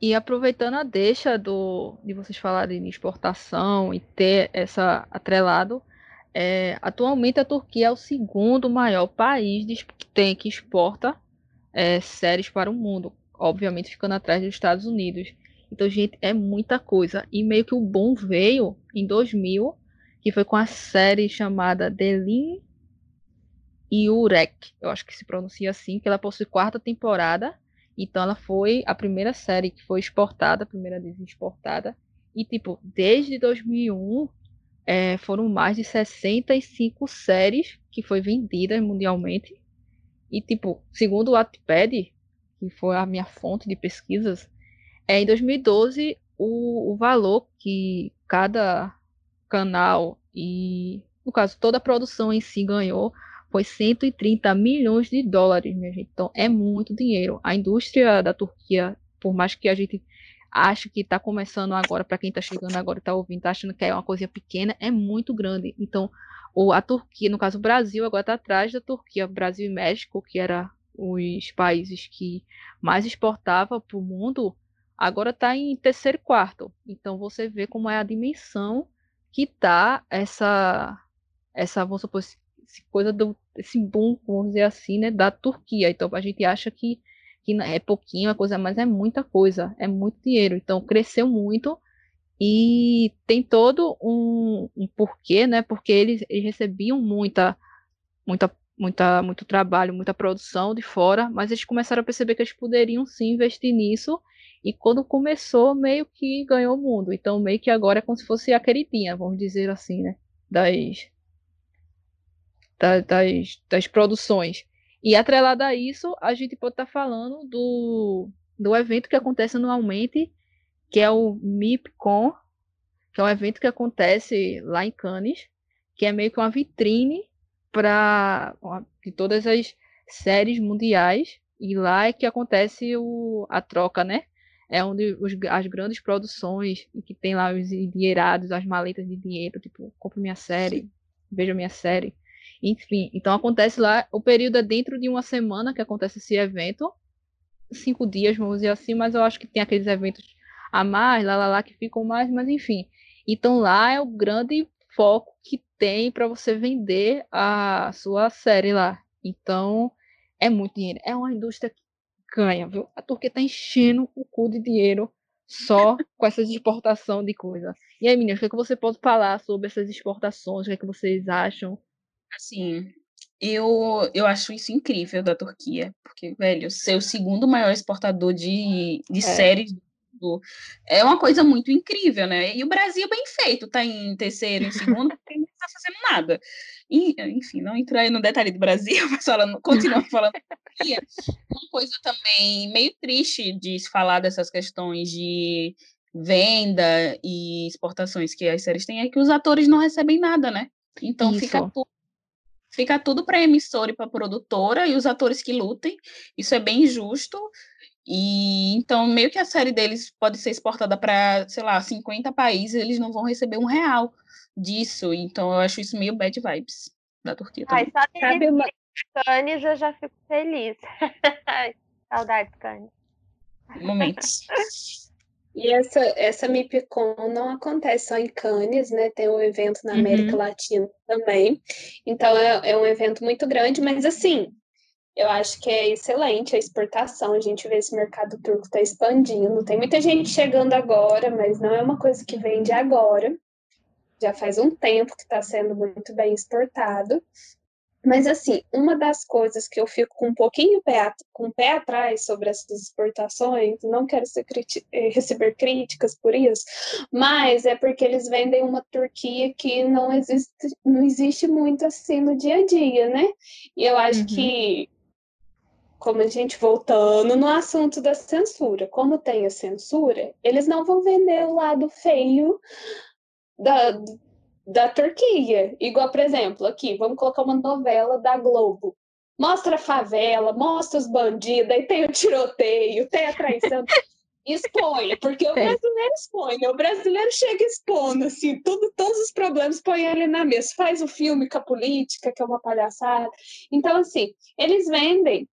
Speaker 2: E aproveitando a deixa do, de vocês falarem de exportação e ter essa atrelado, é, atualmente a Turquia é o segundo maior país de, que tem que exporta é, séries para o mundo obviamente ficando atrás dos Estados Unidos. Então, gente, é muita coisa. E meio que o bom veio em 2000, que foi com a série chamada Delin e Urek. Eu acho que se pronuncia assim, que ela possui quarta temporada. Então, ela foi a primeira série que foi exportada, a primeira exportada. E, tipo, desde 2001, é, foram mais de 65 séries que foi vendidas mundialmente. E, tipo, segundo o Wattpad, que foi a minha fonte de pesquisas, é, em 2012, o, o valor que cada canal e, no caso, toda a produção em si ganhou foi 130 milhões de dólares, minha gente. Então, é muito dinheiro. A indústria da Turquia, por mais que a gente ache que está começando agora, para quem está chegando agora e está ouvindo, está achando que é uma coisa pequena, é muito grande. Então, a Turquia, no caso o Brasil, agora está atrás da Turquia, Brasil e México, que era os países que mais exportava para o mundo, agora está em terceiro quarto. Então você vê como é a dimensão que está essa, essa vamos supor, essa coisa do esse boom, vamos dizer assim, né, da Turquia. Então a gente acha que, que é pouquinho a coisa, mas é muita coisa, é muito dinheiro. Então cresceu muito e tem todo um, um porquê, né? Porque eles, eles recebiam muita, muita muita, muito trabalho, muita produção de fora, mas eles começaram a perceber que eles poderiam sim investir nisso. E quando começou, meio que ganhou o mundo. Então, meio que agora é como se fosse a queridinha, vamos dizer assim, né? Das, das, das produções. E atrelado a isso, a gente pode estar tá falando do, do evento que acontece anualmente, que é o MIPCON, que é um evento que acontece lá em Cannes, que é meio que uma vitrine para de todas as séries mundiais e lá é que acontece o, a troca, né? É onde os, as grandes produções que tem lá os dinheirados, as maletas de dinheiro, tipo, compre minha série, veja minha série. Enfim, então acontece lá, o período é dentro de uma semana que acontece esse evento, cinco dias, vamos dizer assim, mas eu acho que tem aqueles eventos a mais, lá, lá, lá, que ficam mais, mas enfim. Então lá é o grande foco que tem para você vender a sua série lá. Então, é muito dinheiro. É uma indústria que ganha, viu? A Turquia tá enchendo o cu de dinheiro só [laughs] com essa exportação de coisa. E aí, meninas, o que, é que você pode falar sobre essas exportações? O que, é que vocês acham?
Speaker 3: Assim, eu, eu acho isso incrível da Turquia, porque, velho, ser o segundo maior exportador de, de é. séries é uma coisa muito incrível, né? E o Brasil, bem feito, tá em terceiro, em segundo, [laughs] porque não tá fazendo nada. E, enfim, não entrar no detalhe do Brasil, [laughs] mas falando, continuando falando. uma coisa também meio triste de se falar dessas questões de venda e exportações que as séries têm é que os atores não recebem nada, né? Então Isso. fica tudo fica tudo para emissora e para produtora e os atores que lutem. Isso é bem injusto. E então, meio que a série deles pode ser exportada para, sei lá, 50 países, eles não vão receber um real disso. Então, eu acho isso meio bad vibes da Turquia também.
Speaker 4: Ai, só Sabe uma... Cannes eu já fico feliz. [laughs] Saudades, Cannes.
Speaker 3: Momentos. [laughs]
Speaker 1: E essa, essa MIPCON não acontece só em Cannes, né? Tem um evento na América uhum. Latina também. Então é, é um evento muito grande, mas assim, eu acho que é excelente a exportação. A gente vê esse mercado turco está expandindo. Tem muita gente chegando agora, mas não é uma coisa que vende agora. Já faz um tempo que está sendo muito bem exportado. Mas, assim, uma das coisas que eu fico com um pouquinho pé, com o pé atrás sobre essas exportações, não quero eh, receber críticas por isso, mas é porque eles vendem uma Turquia que não existe, não existe muito assim no dia a dia, né? E eu acho uhum. que como a gente voltando no assunto da censura, como tem a censura, eles não vão vender o lado feio da, da Turquia. Igual, por exemplo, aqui, vamos colocar uma novela da Globo. Mostra a favela, mostra os bandidos, aí tem o tiroteio, tem a traição. expõe, porque o brasileiro expõe, né? o brasileiro chega expondo, assim, tudo, todos os problemas põe ele na mesa, faz o filme com a política, que é uma palhaçada. Então, assim, eles vendem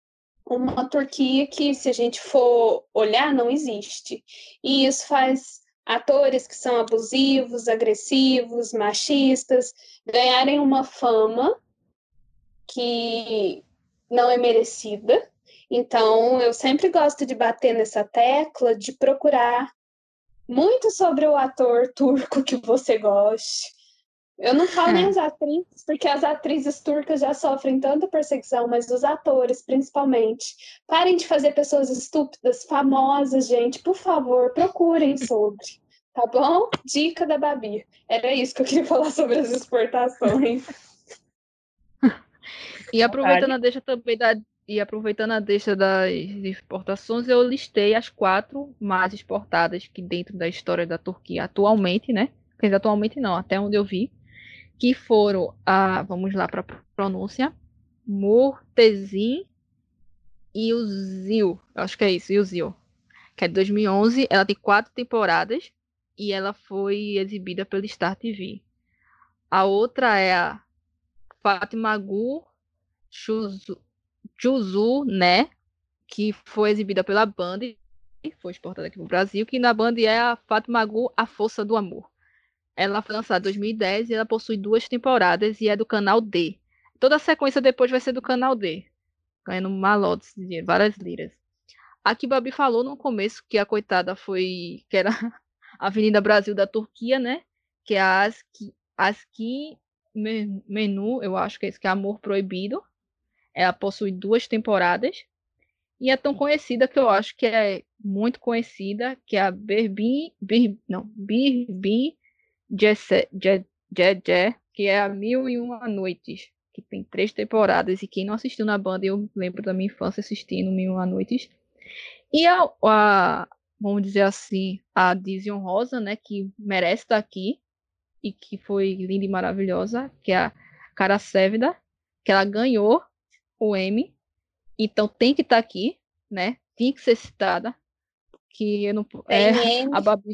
Speaker 1: uma Turquia que, se a gente for olhar, não existe. E isso faz atores que são abusivos, agressivos, machistas ganharem uma fama que não é merecida Então, eu sempre gosto de bater nessa tecla de procurar muito sobre o ator turco que você goste. Eu não falo nem as atrizes, porque as atrizes turcas já sofrem tanta perseguição, mas os atores, principalmente. Parem de fazer pessoas estúpidas, famosas, gente. Por favor, procurem sobre. Tá bom? Dica da Babi. Era isso que eu queria [laughs] falar sobre as exportações.
Speaker 2: E aproveitando a deixa também da e aproveitando a deixa das exportações, eu listei as quatro mais exportadas que dentro da história da Turquia atualmente, né? Quer dizer, atualmente não, até onde eu vi, que foram a, vamos lá para a pronúncia, Murtezin e o Zil, acho que é isso, e o Zil, que é de 2011, ela tem quatro temporadas e ela foi exibida pelo Star TV. A outra é a Fatima Gu Chuzu, Juzu, né? Que foi exibida pela Band foi exportada aqui para o Brasil, que na Band é a Fátima Gu, A Força do Amor. Ela foi lançada em 2010 e ela possui duas temporadas e é do canal D. Toda a sequência depois vai ser do canal D, ganhando malotes de dinheiro, várias liras. Aqui Babi falou no começo que a coitada foi, que era [laughs] a Avenida Brasil da Turquia, né? Que é a Aski, Aski Menu, eu acho que é isso, que é Amor Proibido. Ela possui duas temporadas e é tão conhecida que eu acho que é muito conhecida, que é a Berbin, Bir, não, Birbin Jesse, Je, Je, que é a Mil e Uma Noites, que tem três temporadas e quem não assistiu na banda, eu lembro da minha infância assistindo Mil e Uma Noites. E a, a vamos dizer assim, a Dizion Rosa, né, que merece estar aqui e que foi linda e maravilhosa, que é a Cara Sévida, que ela ganhou o M, então tem que estar tá aqui, né? Tem que ser citada. Que eu não. é, a Babi,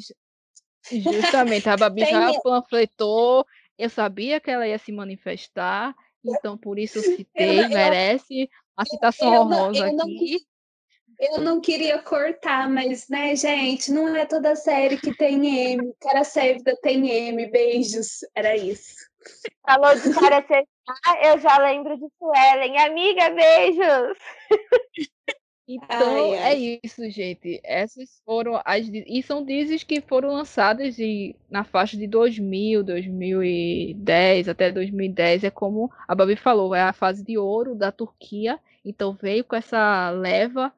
Speaker 2: justamente, a Babi já panfletou. Eu sabia que ela ia se manifestar, então por isso citei, eu, merece uma citação eu, honrosa eu não, aqui.
Speaker 1: Eu não queria cortar, mas, né, gente, não é toda série que tem M. Cara Sérvida tem M. Beijos. Era isso.
Speaker 4: Falou de Cara ah, eu já lembro de Suelen. Amiga, beijos! [laughs]
Speaker 2: Então ai, ai. é isso, gente. Essas foram as. E são dizes que foram lançadas de, na faixa de 2000, 2010 até 2010. É como a Babi falou, é a fase de ouro da Turquia. Então veio com essa leva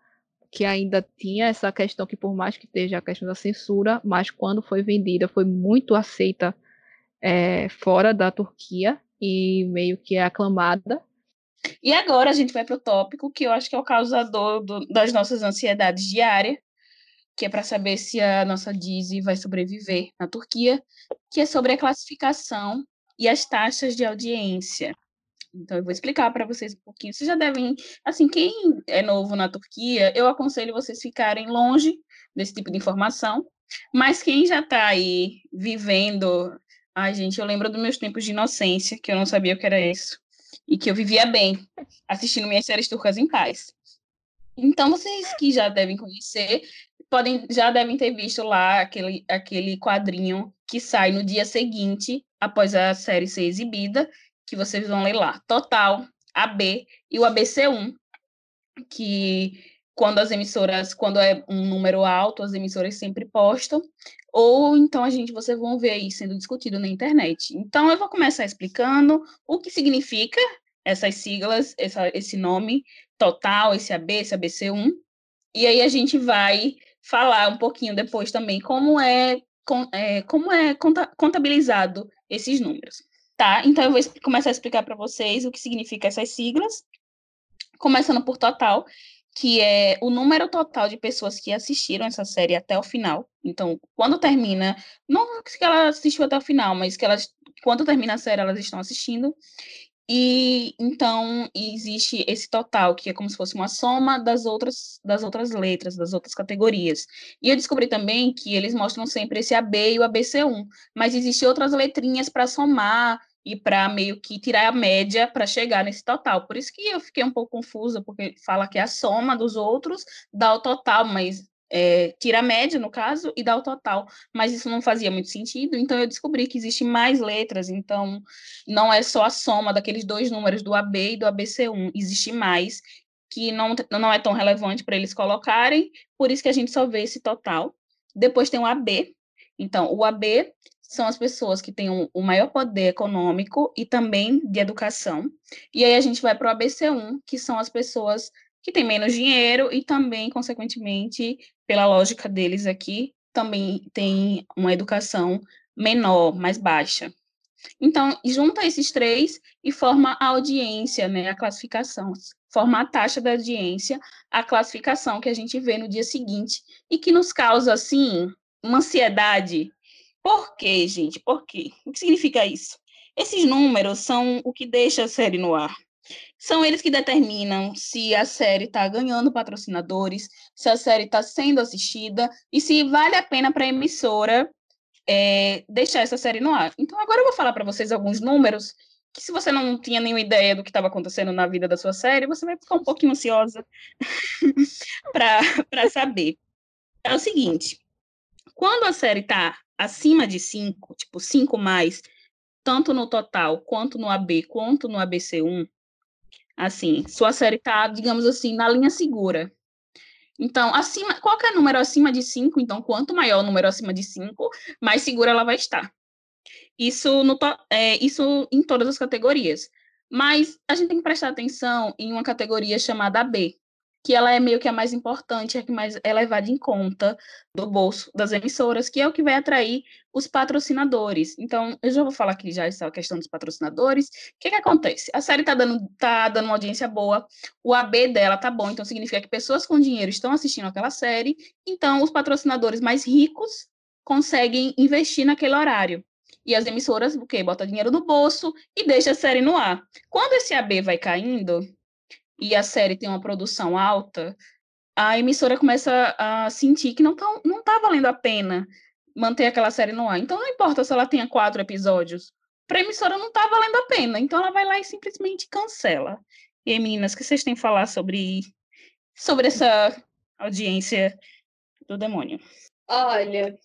Speaker 2: que ainda tinha essa questão que, por mais que esteja a questão da censura, mas quando foi vendida foi muito aceita é, fora da Turquia e meio que é aclamada.
Speaker 3: E agora a gente vai para o tópico que eu acho que é o causador do, das nossas ansiedades diárias, que é para saber se a nossa Dizzy vai sobreviver na Turquia, que é sobre a classificação e as taxas de audiência. Então eu vou explicar para vocês um pouquinho. Vocês já devem, assim, quem é novo na Turquia, eu aconselho vocês ficarem longe desse tipo de informação. Mas quem já está aí vivendo Ai, gente, eu lembro dos meus tempos de inocência, que eu não sabia o que era isso. E que eu vivia bem, assistindo minhas séries turcas em paz. Então, vocês que já devem conhecer, podem, já devem ter visto lá aquele, aquele quadrinho que sai no dia seguinte, após a série ser exibida, que vocês vão ler lá. Total, AB e o ABC1, que quando as emissoras, quando é um número alto, as emissoras sempre postam, ou então a gente, vocês vão ver aí sendo discutido na internet. Então eu vou começar explicando o que significa essas siglas, essa, esse nome total, esse AB, esse ABC1, e aí a gente vai falar um pouquinho depois também como é, com, é como é contabilizado esses números. Tá? Então eu vou começar a explicar para vocês o que significa essas siglas, começando por total, que é o número total de pessoas que assistiram essa série até o final. Então, quando termina, não que ela assistiu até o final, mas que elas, quando termina a série, elas estão assistindo. E então existe esse total, que é como se fosse uma soma das outras, das outras letras, das outras categorias. E eu descobri também que eles mostram sempre esse AB e o ABC1, mas existem outras letrinhas para somar e para meio que tirar a média para chegar nesse total. Por isso que eu fiquei um pouco confusa, porque fala que é a soma dos outros dá o total, mas é, tira a média, no caso, e dá o total. Mas isso não fazia muito sentido, então eu descobri que existe mais letras, então não é só a soma daqueles dois números do AB e do ABC1, existe mais, que não, não é tão relevante para eles colocarem, por isso que a gente só vê esse total. Depois tem o AB. Então, o AB são as pessoas que têm o um, um maior poder econômico e também de educação. E aí a gente vai para o ABC1, que são as pessoas que têm menos dinheiro e também, consequentemente, pela lógica deles aqui, também têm uma educação menor, mais baixa. Então, junta esses três e forma a audiência, né, a classificação. Forma a taxa da audiência, a classificação que a gente vê no dia seguinte e que nos causa, assim, uma ansiedade. Por quê, gente? Por quê? O que significa isso? Esses números são o que deixa a série no ar. São eles que determinam se a série está ganhando patrocinadores, se a série está sendo assistida e se vale a pena para a emissora é, deixar essa série no ar. Então, agora eu vou falar para vocês alguns números que, se você não tinha nenhuma ideia do que estava acontecendo na vida da sua série, você vai ficar um pouquinho ansiosa [laughs] para saber. É o seguinte: quando a série está acima de 5, tipo 5 mais, tanto no total, quanto no AB, quanto no ABC1, assim, sua série está, digamos assim, na linha segura. Então, acima, qualquer número acima de 5, então, quanto maior o número acima de 5, mais segura ela vai estar. Isso, no, é, isso em todas as categorias. Mas a gente tem que prestar atenção em uma categoria chamada B, que ela é meio que a mais importante, a que mais é levada em conta do bolso das emissoras, que é o que vai atrair os patrocinadores. Então, eu já vou falar aqui já essa questão dos patrocinadores. O que, que acontece? A série está dando, tá dando uma audiência boa, o AB dela tá bom, então significa que pessoas com dinheiro estão assistindo aquela série, então os patrocinadores mais ricos conseguem investir naquele horário. E as emissoras, o quê? Bota dinheiro no bolso e deixa a série no ar. Quando esse AB vai caindo, e a série tem uma produção alta, a emissora começa a sentir que não tá, não tá valendo a pena manter aquela série no ar. Então não importa se ela tenha quatro episódios, para a emissora não tá valendo a pena. Então ela vai lá e simplesmente cancela. E aí, meninas, o que vocês têm a falar sobre, sobre essa audiência do demônio?
Speaker 1: Olha,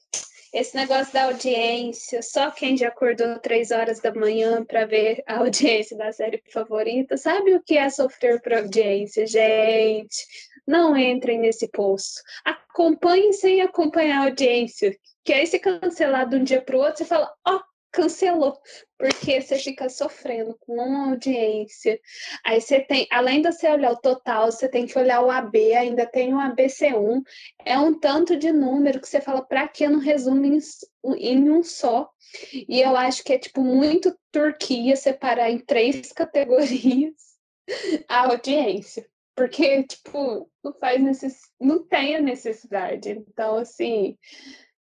Speaker 1: esse negócio da audiência, só quem já acordou três horas da manhã para ver a [laughs] audiência da série favorita sabe o que é sofrer por audiência, gente. Não entrem nesse poço. Acompanhem sem acompanhar a audiência. Que aí, se cancelar de um dia para o outro, você fala: Ó, oh, cancelou, porque você fica sofrendo com uma audiência. Aí você tem, além de você olhar o total, você tem que olhar o AB, ainda tem o ABC1. É um tanto de número que você fala, para que não resume em, em um só? E eu acho que é tipo muito Turquia separar em três [laughs] categorias a audiência. Porque, tipo, não faz necess... não tem a necessidade. Então, assim,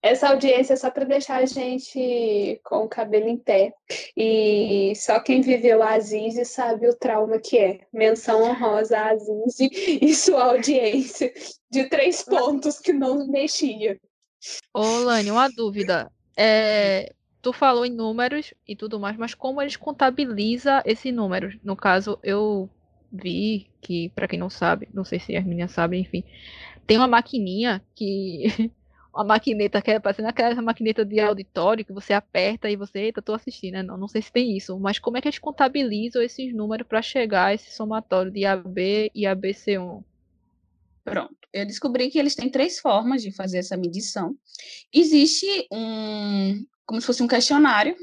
Speaker 1: essa audiência é só para deixar a gente com o cabelo em pé. E só quem viveu a Azize sabe o trauma que é. Menção honrosa a Azize e sua audiência de três pontos que não mexia.
Speaker 2: Ô, Lani, uma dúvida. É, tu falou em números e tudo mais, mas como eles contabilizam esses números? No caso, eu vi que, para quem não sabe, não sei se as meninas sabem, enfim, tem uma maquininha que [laughs] uma maquineta que é parecendo aquela maquineta de auditório que você aperta e você, eita, tô assistindo, né? Não, não sei se tem isso, mas como é que eles contabilizam esses números para chegar a esse somatório de AB e ABC1?
Speaker 3: Pronto, eu descobri que eles têm três formas de fazer essa medição. Existe um, como se fosse um questionário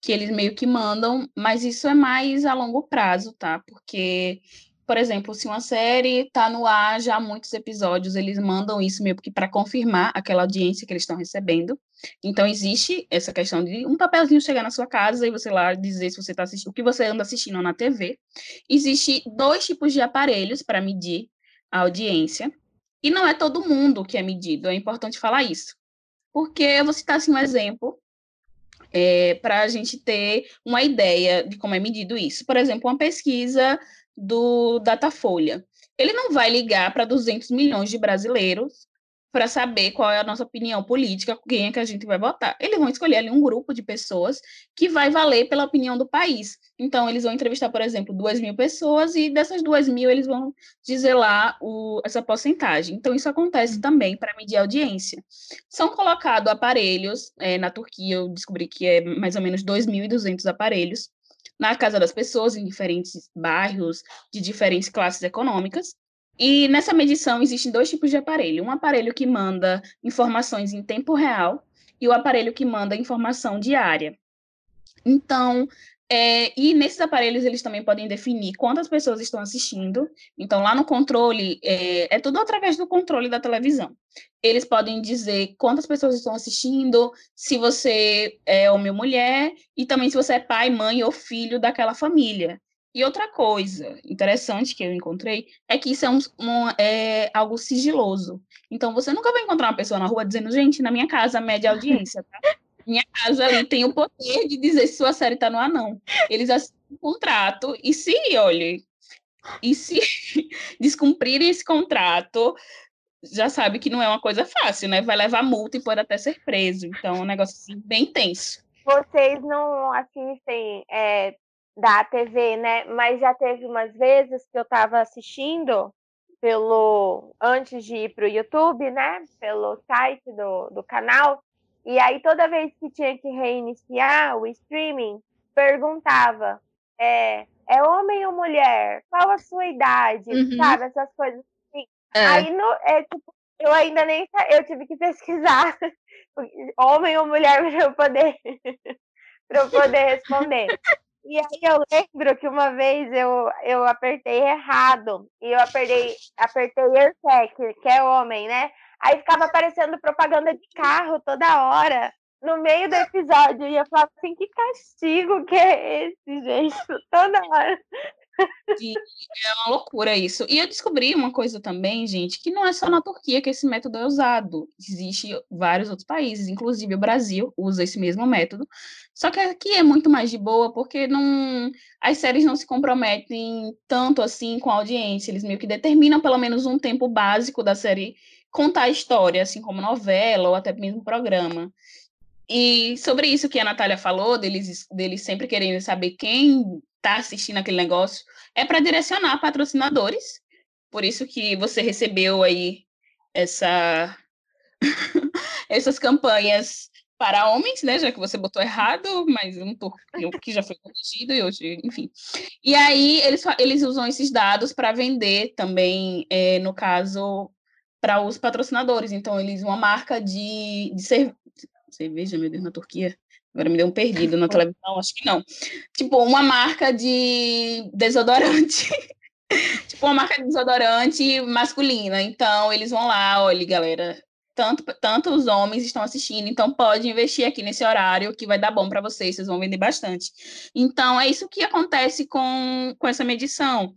Speaker 3: que eles meio que mandam, mas isso é mais a longo prazo, tá? Porque por exemplo, se uma série está no ar já há muitos episódios, eles mandam isso meio que para confirmar aquela audiência que eles estão recebendo. Então, existe essa questão de um papelzinho chegar na sua casa e você lá dizer se você está assistindo, o que você anda assistindo na TV. Existe dois tipos de aparelhos para medir a audiência. E não é todo mundo que é medido, é importante falar isso. Porque eu vou citar assim, um exemplo é, para a gente ter uma ideia de como é medido isso. Por exemplo, uma pesquisa do Datafolha. Ele não vai ligar para 200 milhões de brasileiros para saber qual é a nossa opinião política, quem é que a gente vai votar. Eles vão escolher ali um grupo de pessoas que vai valer pela opinião do país. Então, eles vão entrevistar, por exemplo, duas mil pessoas e dessas duas mil eles vão dizer lá o, essa porcentagem. Então, isso acontece também para medir audiência. São colocados aparelhos, é, na Turquia eu descobri que é mais ou menos 2.200 aparelhos, na casa das pessoas, em diferentes bairros, de diferentes classes econômicas. E nessa medição existem dois tipos de aparelho: um aparelho que manda informações em tempo real e o aparelho que manda informação diária. Então, é, e nesses aparelhos eles também podem definir quantas pessoas estão assistindo. Então, lá no controle, é, é, tudo através do controle da televisão. Eles podem dizer quantas pessoas estão assistindo, se você é homem ou mulher, e também se você é pai, mãe ou filho daquela família. E outra coisa interessante que eu encontrei é que isso é, um, um, é algo sigiloso. Então, você nunca vai encontrar uma pessoa na rua dizendo, gente, na minha casa, média audiência, tá? Minha casa ali tem o poder de dizer se sua série tá no ar, não. Eles assinam um contrato e se, olhe, e se [laughs] descumprirem esse contrato, já sabe que não é uma coisa fácil, né? Vai levar multa e pode até ser preso. Então, é um negócio assim, bem tenso.
Speaker 4: Vocês não assistem é, da TV, né? Mas já teve umas vezes que eu estava assistindo pelo antes de ir para o YouTube, né? Pelo site do, do canal. E aí, toda vez que tinha que reiniciar o streaming, perguntava: é, é homem ou mulher? Qual a sua idade? Uhum. Sabe? Essas coisas assim. É. Aí, no, é, tipo, eu ainda nem. Eu tive que [laughs] pesquisar homem ou mulher para eu poder, [laughs] para eu poder responder. E aí eu lembro que uma vez eu, eu apertei errado. E eu apertei, apertei AirTag, que é homem, né? Aí ficava aparecendo propaganda de carro toda hora. No meio do episódio. E eu falava assim, que castigo que é esse, gente? [laughs] Toda hora.
Speaker 3: é uma loucura isso. E eu descobri uma coisa também, gente, que não é só na Turquia que esse método é usado. Existe vários outros países, inclusive o Brasil usa esse mesmo método. Só que aqui é muito mais de boa, porque não as séries não se comprometem tanto assim com a audiência. Eles meio que determinam pelo menos um tempo básico da série contar história, assim como novela ou até mesmo programa. E sobre isso que a Natália falou, deles, deles sempre querendo saber quem está assistindo aquele negócio, é para direcionar patrocinadores. Por isso que você recebeu aí essa [laughs] essas campanhas para homens, né? Já que você botou errado, mas um que já foi corrigido e hoje, enfim. E aí eles, eles usam esses dados para vender também, é, no caso, para os patrocinadores. Então, eles, uma marca de, de cerve... cerveja, meu Deus, na Turquia. Agora me deu um perdido na [laughs] televisão, acho que não. Tipo, uma marca de desodorante. [laughs] tipo, uma marca de desodorante masculina. Então, eles vão lá, olha, galera, tanto, tanto os homens estão assistindo, então pode investir aqui nesse horário que vai dar bom para vocês, vocês vão vender bastante. Então, é isso que acontece com, com essa medição.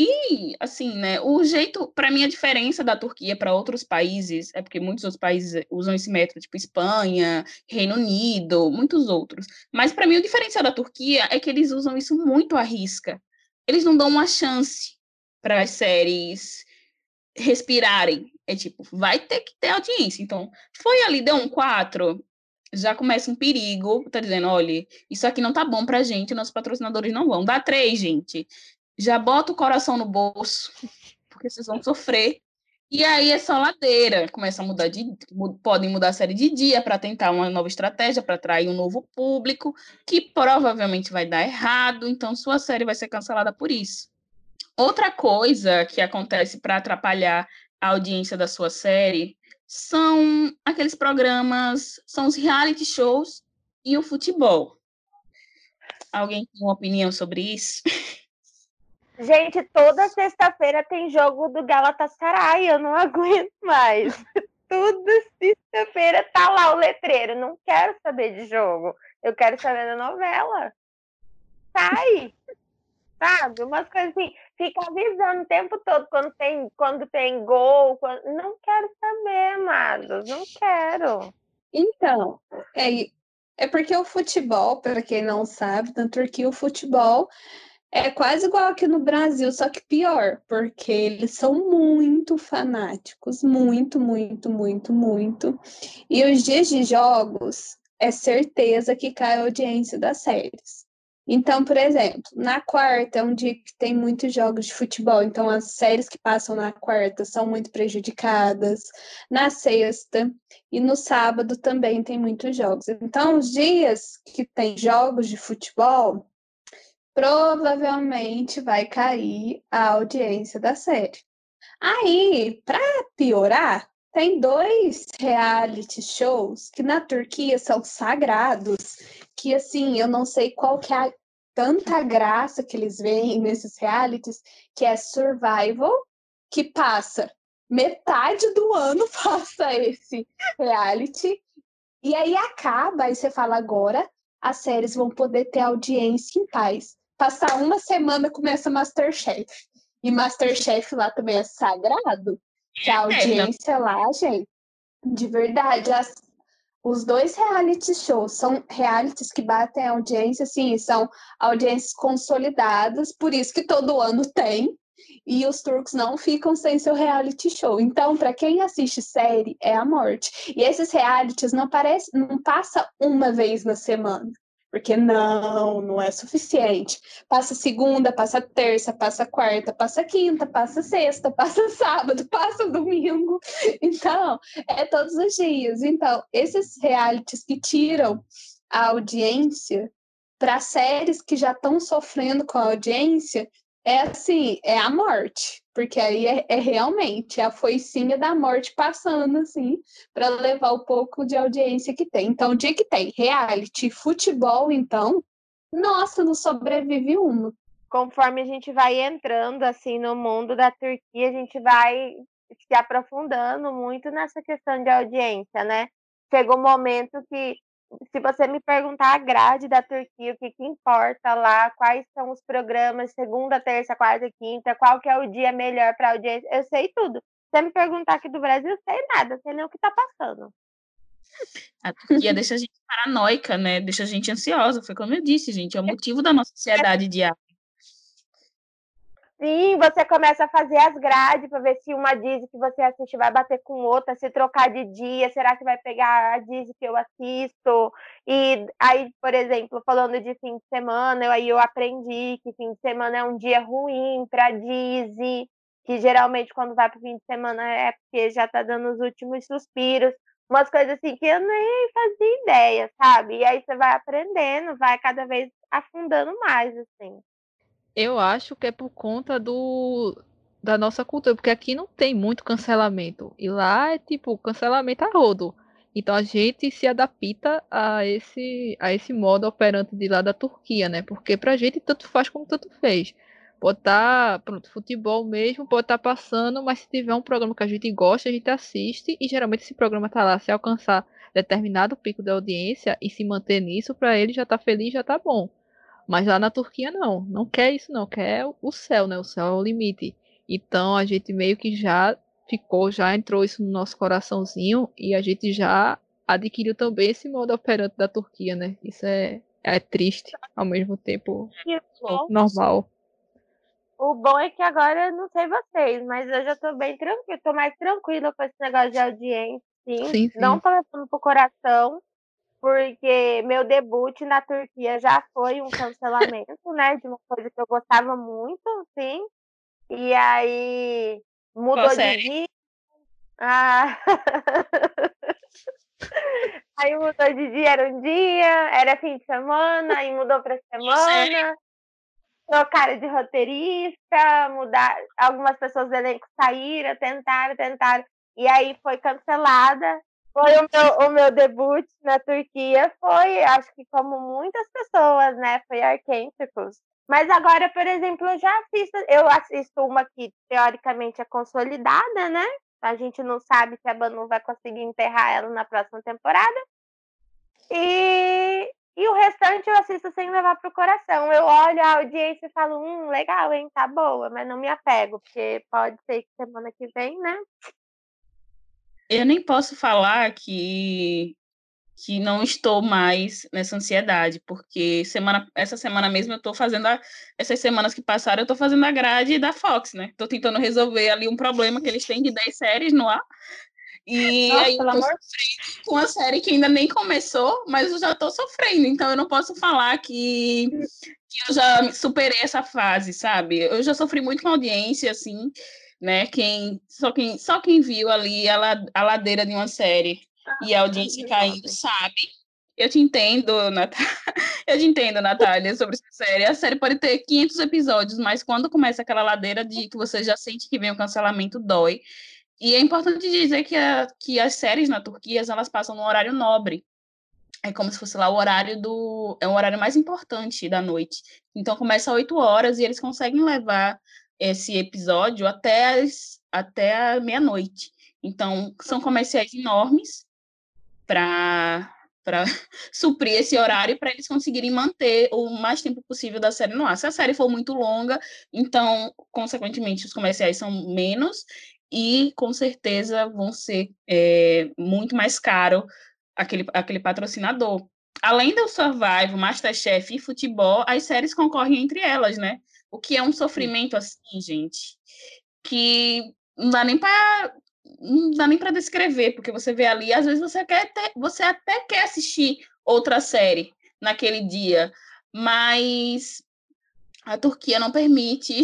Speaker 3: E, assim, né, o jeito, para mim, a diferença da Turquia para outros países, é porque muitos outros países usam esse método, tipo Espanha, Reino Unido, muitos outros. Mas, para mim, o diferencial da Turquia é que eles usam isso muito à risca. Eles não dão uma chance para as séries respirarem. É tipo, vai ter que ter audiência. Então, foi ali, deu um 4, já começa um perigo, tá dizendo, olha, isso aqui não tá bom pra gente, nossos patrocinadores não vão. Dá três, gente já bota o coração no bolso, porque vocês vão sofrer. E aí é só ladeira, começa a mudar de. Podem mudar a série de dia para tentar uma nova estratégia, para atrair um novo público, que provavelmente vai dar errado, então sua série vai ser cancelada por isso. Outra coisa que acontece para atrapalhar a audiência da sua série são aqueles programas, são os reality shows e o futebol. Alguém tem uma opinião sobre isso? [laughs]
Speaker 4: Gente, toda sexta-feira tem jogo do Galatasaray, eu não [laughs] aguento mais. Toda sexta-feira tá lá o letreiro, não quero saber de jogo, eu quero saber da novela. Sai! Sabe? Umas coisas assim, fica avisando o tempo todo quando tem, quando tem gol. Quando... Não quero saber, amados, não quero.
Speaker 1: Então, é, é porque o futebol, para quem não sabe, na Turquia o futebol é quase igual aqui no Brasil, só que pior, porque eles são muito fanáticos, muito, muito, muito, muito. E os dias de jogos é certeza que cai a audiência das séries. Então, por exemplo, na quarta é um dia que tem muitos jogos de futebol, então as séries que passam na quarta são muito prejudicadas. Na sexta e no sábado também tem muitos jogos. Então, os dias que tem jogos de futebol, provavelmente vai cair a audiência da série. Aí, para piorar, tem dois reality shows que na Turquia são sagrados, que assim, eu não sei qual que é a tanta graça que eles veem nesses realities, que é Survival, que passa metade do ano [laughs] passa esse reality, e aí acaba, aí você fala agora, as séries vão poder ter audiência em paz. Passar uma semana começa Masterchef. E Masterchef lá também é sagrado. Que a é, audiência lá, gente, de verdade, as, os dois reality shows são realities que batem audiência, sim, são audiências consolidadas, por isso que todo ano tem, e os turcos não ficam sem seu reality show. Então, para quem assiste série, é a morte. E esses realities não, parece, não passa uma vez na semana. Porque não, não é suficiente. Passa segunda, passa terça, passa quarta, passa quinta, passa sexta, [laughs] passa sábado, passa domingo. Então, é todos os dias. Então, esses realities que tiram a audiência para séries que já estão sofrendo com a audiência, é assim, é a morte, porque aí é, é realmente a foicinha da morte passando, assim, para levar o pouco de audiência que tem. Então, o dia que tem reality, futebol, então, nossa, não sobrevive uma.
Speaker 4: Conforme a gente vai entrando, assim, no mundo da Turquia, a gente vai se aprofundando muito nessa questão de audiência, né? Chega um momento que se você me perguntar a grade da Turquia, o que, que importa lá, quais são os programas, segunda, terça, quarta, quinta, qual que é o dia melhor para audiência, eu sei tudo. Se você me perguntar aqui do Brasil, eu sei nada, sei nem o que está passando.
Speaker 3: A Turquia deixa a gente paranoica, né? Deixa a gente ansiosa. Foi como eu disse, gente. É o motivo da nossa ansiedade diária.
Speaker 4: Sim, você começa a fazer as grades para ver se uma Disney que você assiste vai bater com outra, se trocar de dia, será que vai pegar a Disney que eu assisto? E aí, por exemplo, falando de fim de semana, eu, aí eu aprendi que fim de semana é um dia ruim para Disney, que geralmente quando vai para fim de semana é porque já está dando os últimos suspiros, umas coisas assim que eu nem fazia ideia, sabe? E aí você vai aprendendo, vai cada vez afundando mais, assim.
Speaker 2: Eu acho que é por conta do da nossa cultura, porque aqui não tem muito cancelamento. E lá é tipo cancelamento a rodo. Então a gente se adapta a esse a esse modo operante de lá da Turquia, né? Porque pra gente tanto faz como tanto fez. Pode estar, tá, pronto, futebol mesmo, pode estar tá passando, mas se tiver um programa que a gente gosta, a gente assiste e geralmente esse programa tá lá se alcançar determinado pico da audiência e se manter nisso, para ele já tá feliz, já tá bom. Mas lá na Turquia não, não quer isso não, quer o céu, né? O céu é o limite. Então a gente meio que já ficou, já entrou isso no nosso coraçãozinho e a gente já adquiriu também esse modo operante da Turquia, né? Isso é, é triste, ao mesmo tempo normal.
Speaker 4: O bom é que agora, não sei vocês, mas eu já tô bem tranquila, tô mais tranquila com esse negócio de audiência, sim. sim, sim. Não tô levando pro coração porque meu debut na Turquia já foi um cancelamento, né, de uma coisa que eu gostava muito, sim. E aí mudou de dia. Ah. [laughs] aí mudou de dia, era um dia, era fim de semana, aí mudou para [laughs] semana. Trocaram de roteirista, mudar, algumas pessoas do elenco saíram, tentaram, tentaram, e aí foi cancelada foi o meu, o meu debut na Turquia, foi, acho que como muitas pessoas, né? Foi Arcânticos. Mas agora, por exemplo, eu já assisto, eu assisto uma que teoricamente é consolidada, né? A gente não sabe se a Banu vai conseguir enterrar ela na próxima temporada. E, e o restante eu assisto sem levar pro coração. Eu olho a audiência e falo, hum, legal, hein? Tá boa, mas não me apego, porque pode ser que semana que vem, né?
Speaker 3: Eu nem posso falar que que não estou mais nessa ansiedade, porque semana, essa semana mesmo eu estou fazendo a, essas semanas que passaram, eu estou fazendo a grade da Fox, né? Estou tentando resolver ali um problema que eles têm de 10 séries no ar. E Nossa, aí eu tô sofrendo com a série que ainda nem começou, mas eu já estou sofrendo, então eu não posso falar que, que eu já superei essa fase, sabe? Eu já sofri muito com audiência, assim, né? Quem só quem só quem viu ali a, a ladeira de uma série ah, e a audiência caindo sabe Eu te entendo, [laughs] Nat... eu te entendo, Natália, sobre essa série. A série pode ter 500 episódios, mas quando começa aquela ladeira de que você já sente que vem o cancelamento, dói. E é importante dizer que, a, que as séries na Turquia, elas passam no horário nobre. É como se fosse lá o horário do... É o horário mais importante da noite. Então, começa às 8 horas e eles conseguem levar esse episódio até, as, até a meia-noite. Então, são comerciais enormes para para [laughs] suprir esse horário para eles conseguirem manter o mais tempo possível da série no ar. Se a série for muito longa, então, consequentemente, os comerciais são menos e, com certeza, vão ser é, muito mais caro aquele, aquele patrocinador. Além do Survival, Masterchef e futebol, as séries concorrem entre elas, né? O que é um sofrimento assim, gente, que não dá nem para não dá nem para descrever, porque você vê ali, às vezes você quer ter, você até quer assistir outra série naquele dia, mas a Turquia não permite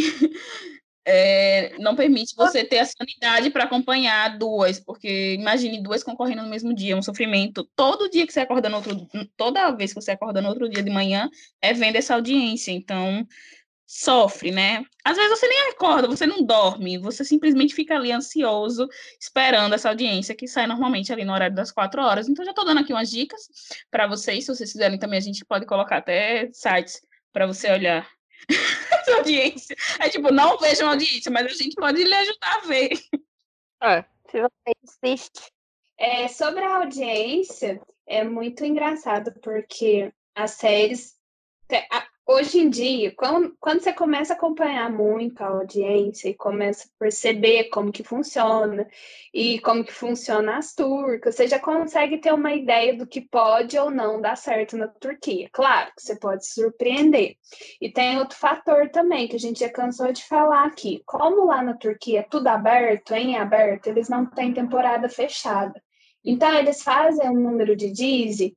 Speaker 3: é, [laughs] não permite você ter a sanidade para acompanhar duas, porque imagine duas concorrendo no mesmo dia, um sofrimento. Todo dia que você acorda no outro, toda vez que você acorda no outro dia de manhã, é vendo essa audiência. Então, sofre, né? Às vezes você nem acorda, você não dorme, você simplesmente fica ali ansioso, esperando essa audiência que sai normalmente ali no horário das quatro horas. Então, já estou dando aqui umas dicas para vocês, se vocês quiserem também, a gente pode colocar até sites para você olhar [laughs] essa audiência. É tipo, não vejam audiência, mas a gente pode lhe ajudar a ver.
Speaker 4: É, se você insiste.
Speaker 1: É, sobre a audiência, é muito engraçado, porque as séries hoje em dia, quando, quando você começa a acompanhar muito a audiência e começa a perceber como que funciona e como que funciona as turcas, você já consegue ter uma ideia do que pode ou não dar certo na Turquia. Claro que você pode se surpreender. E tem outro fator também que a gente já cansou de falar aqui. Como lá na Turquia é tudo aberto, em aberto, eles não têm temporada fechada. Então, eles fazem um número de Dizzy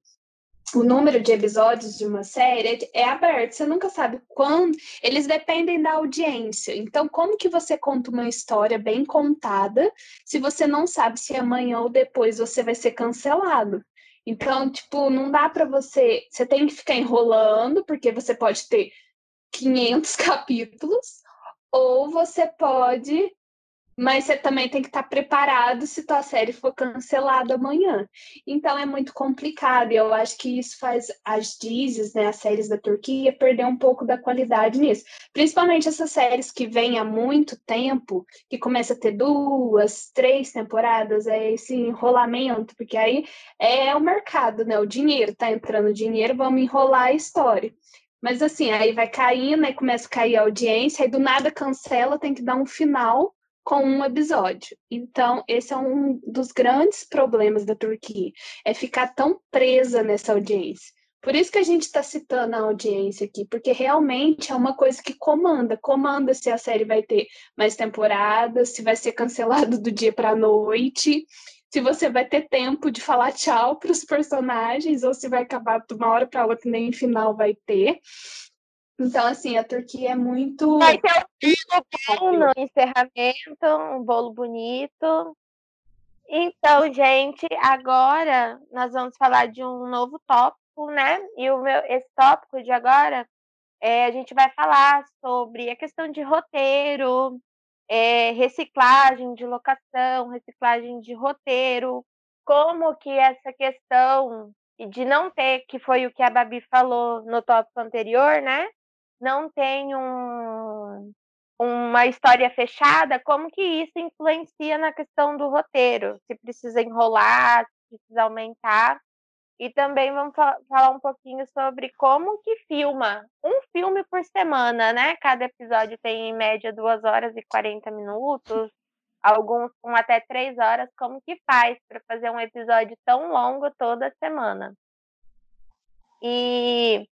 Speaker 1: o número de episódios de uma série é aberto, você nunca sabe quando. Eles dependem da audiência. Então, como que você conta uma história bem contada se você não sabe se amanhã ou depois você vai ser cancelado? Então, tipo, não dá para você. Você tem que ficar enrolando, porque você pode ter 500 [laughs] capítulos, ou você pode mas você também tem que estar preparado se tua série for cancelada amanhã. Então é muito complicado, e eu acho que isso faz as Dizes, né, as séries da Turquia, perder um pouco da qualidade nisso. Principalmente essas séries que vêm há muito tempo, que começa a ter duas, três temporadas, é esse enrolamento, porque aí é o mercado, né? O dinheiro, tá entrando dinheiro, vamos enrolar a história. Mas assim, aí vai caindo, aí começa a cair a audiência, aí do nada cancela, tem que dar um final com um episódio. Então, esse é um dos grandes problemas da Turquia, é ficar tão presa nessa audiência. Por isso que a gente está citando a audiência aqui, porque realmente é uma coisa que comanda, comanda se a série vai ter mais temporadas, se vai ser cancelado do dia para a noite, se você vai ter tempo de falar tchau para os personagens, ou se vai acabar de uma hora para outra nem final vai ter. Então, assim, a Turquia é muito.
Speaker 4: Vai ter um bolo no encerramento, um bolo bonito. Então, gente, agora nós vamos falar de um novo tópico, né? E o meu, esse tópico de agora, é, a gente vai falar sobre a questão de roteiro, é, reciclagem de locação, reciclagem de roteiro, como que essa questão de não ter, que foi o que a Babi falou no tópico anterior, né? Não tem um, uma história fechada, como que isso influencia na questão do roteiro? Se precisa enrolar, se precisa aumentar. E também vamos falar um pouquinho sobre como que filma um filme por semana, né? Cada episódio tem em média 2 horas e 40 minutos, alguns com até 3 horas. Como que faz para fazer um episódio tão longo toda semana? E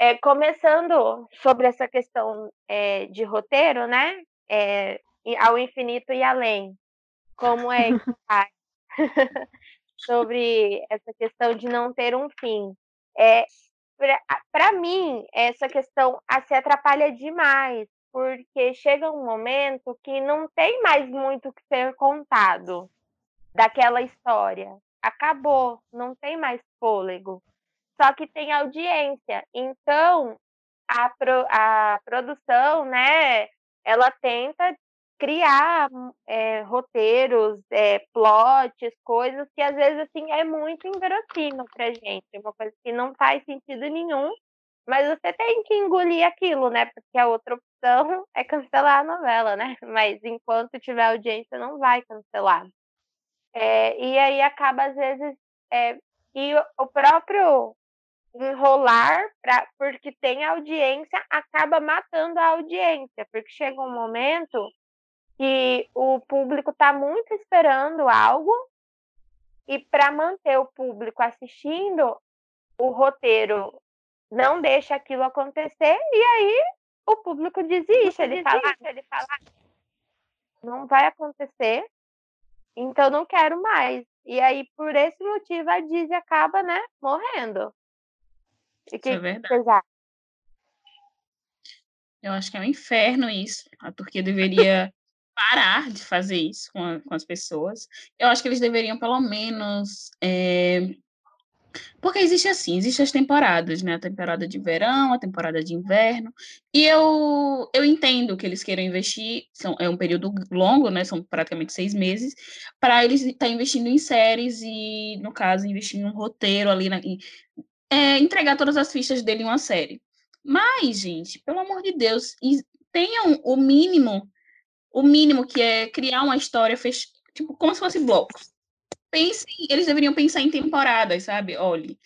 Speaker 4: é, começando sobre essa questão é, de roteiro, né? É, ao infinito e além. Como é que [laughs] faz? [laughs] sobre essa questão de não ter um fim. É, Para mim, essa questão se atrapalha demais, porque chega um momento que não tem mais muito que ser contado daquela história. Acabou, não tem mais fôlego. Só que tem audiência. Então, a, pro, a produção, né, ela tenta criar é, roteiros, é, plots, coisas que às vezes assim é muito inverossímil pra gente, uma coisa que não faz sentido nenhum, mas você tem que engolir aquilo, né? Porque a outra opção [laughs] é cancelar a novela, né? [laughs] Mas enquanto tiver audiência, não vai cancelar. É, e aí acaba, às vezes, é, e o próprio enrolar pra, porque tem audiência acaba matando a audiência, porque chega um momento que o público está muito esperando algo e para manter o público assistindo, o roteiro não deixa aquilo acontecer e aí o público desiste, ele fala, ele fala, não vai acontecer, então não quero mais. E aí por esse motivo a Disney acaba, né, morrendo.
Speaker 3: Que, isso é verdade. Eu acho que é um inferno isso. A Turquia deveria [laughs] parar de fazer isso com, a, com, as pessoas. Eu acho que eles deveriam, pelo menos. É... Porque existe assim, existem as temporadas, né? A temporada de verão, a temporada de inverno. E eu, eu entendo que eles queiram investir, são, é um período longo, né? São praticamente seis meses, para eles estar tá investindo em séries e, no caso, investir em um roteiro ali, na, em, é, entregar todas as fichas dele em uma série. Mas, gente, pelo amor de Deus, tenham o mínimo, o mínimo que é criar uma história fech... tipo como se fosse blocos. Pensem, eles deveriam pensar em temporadas, sabe? Olhe,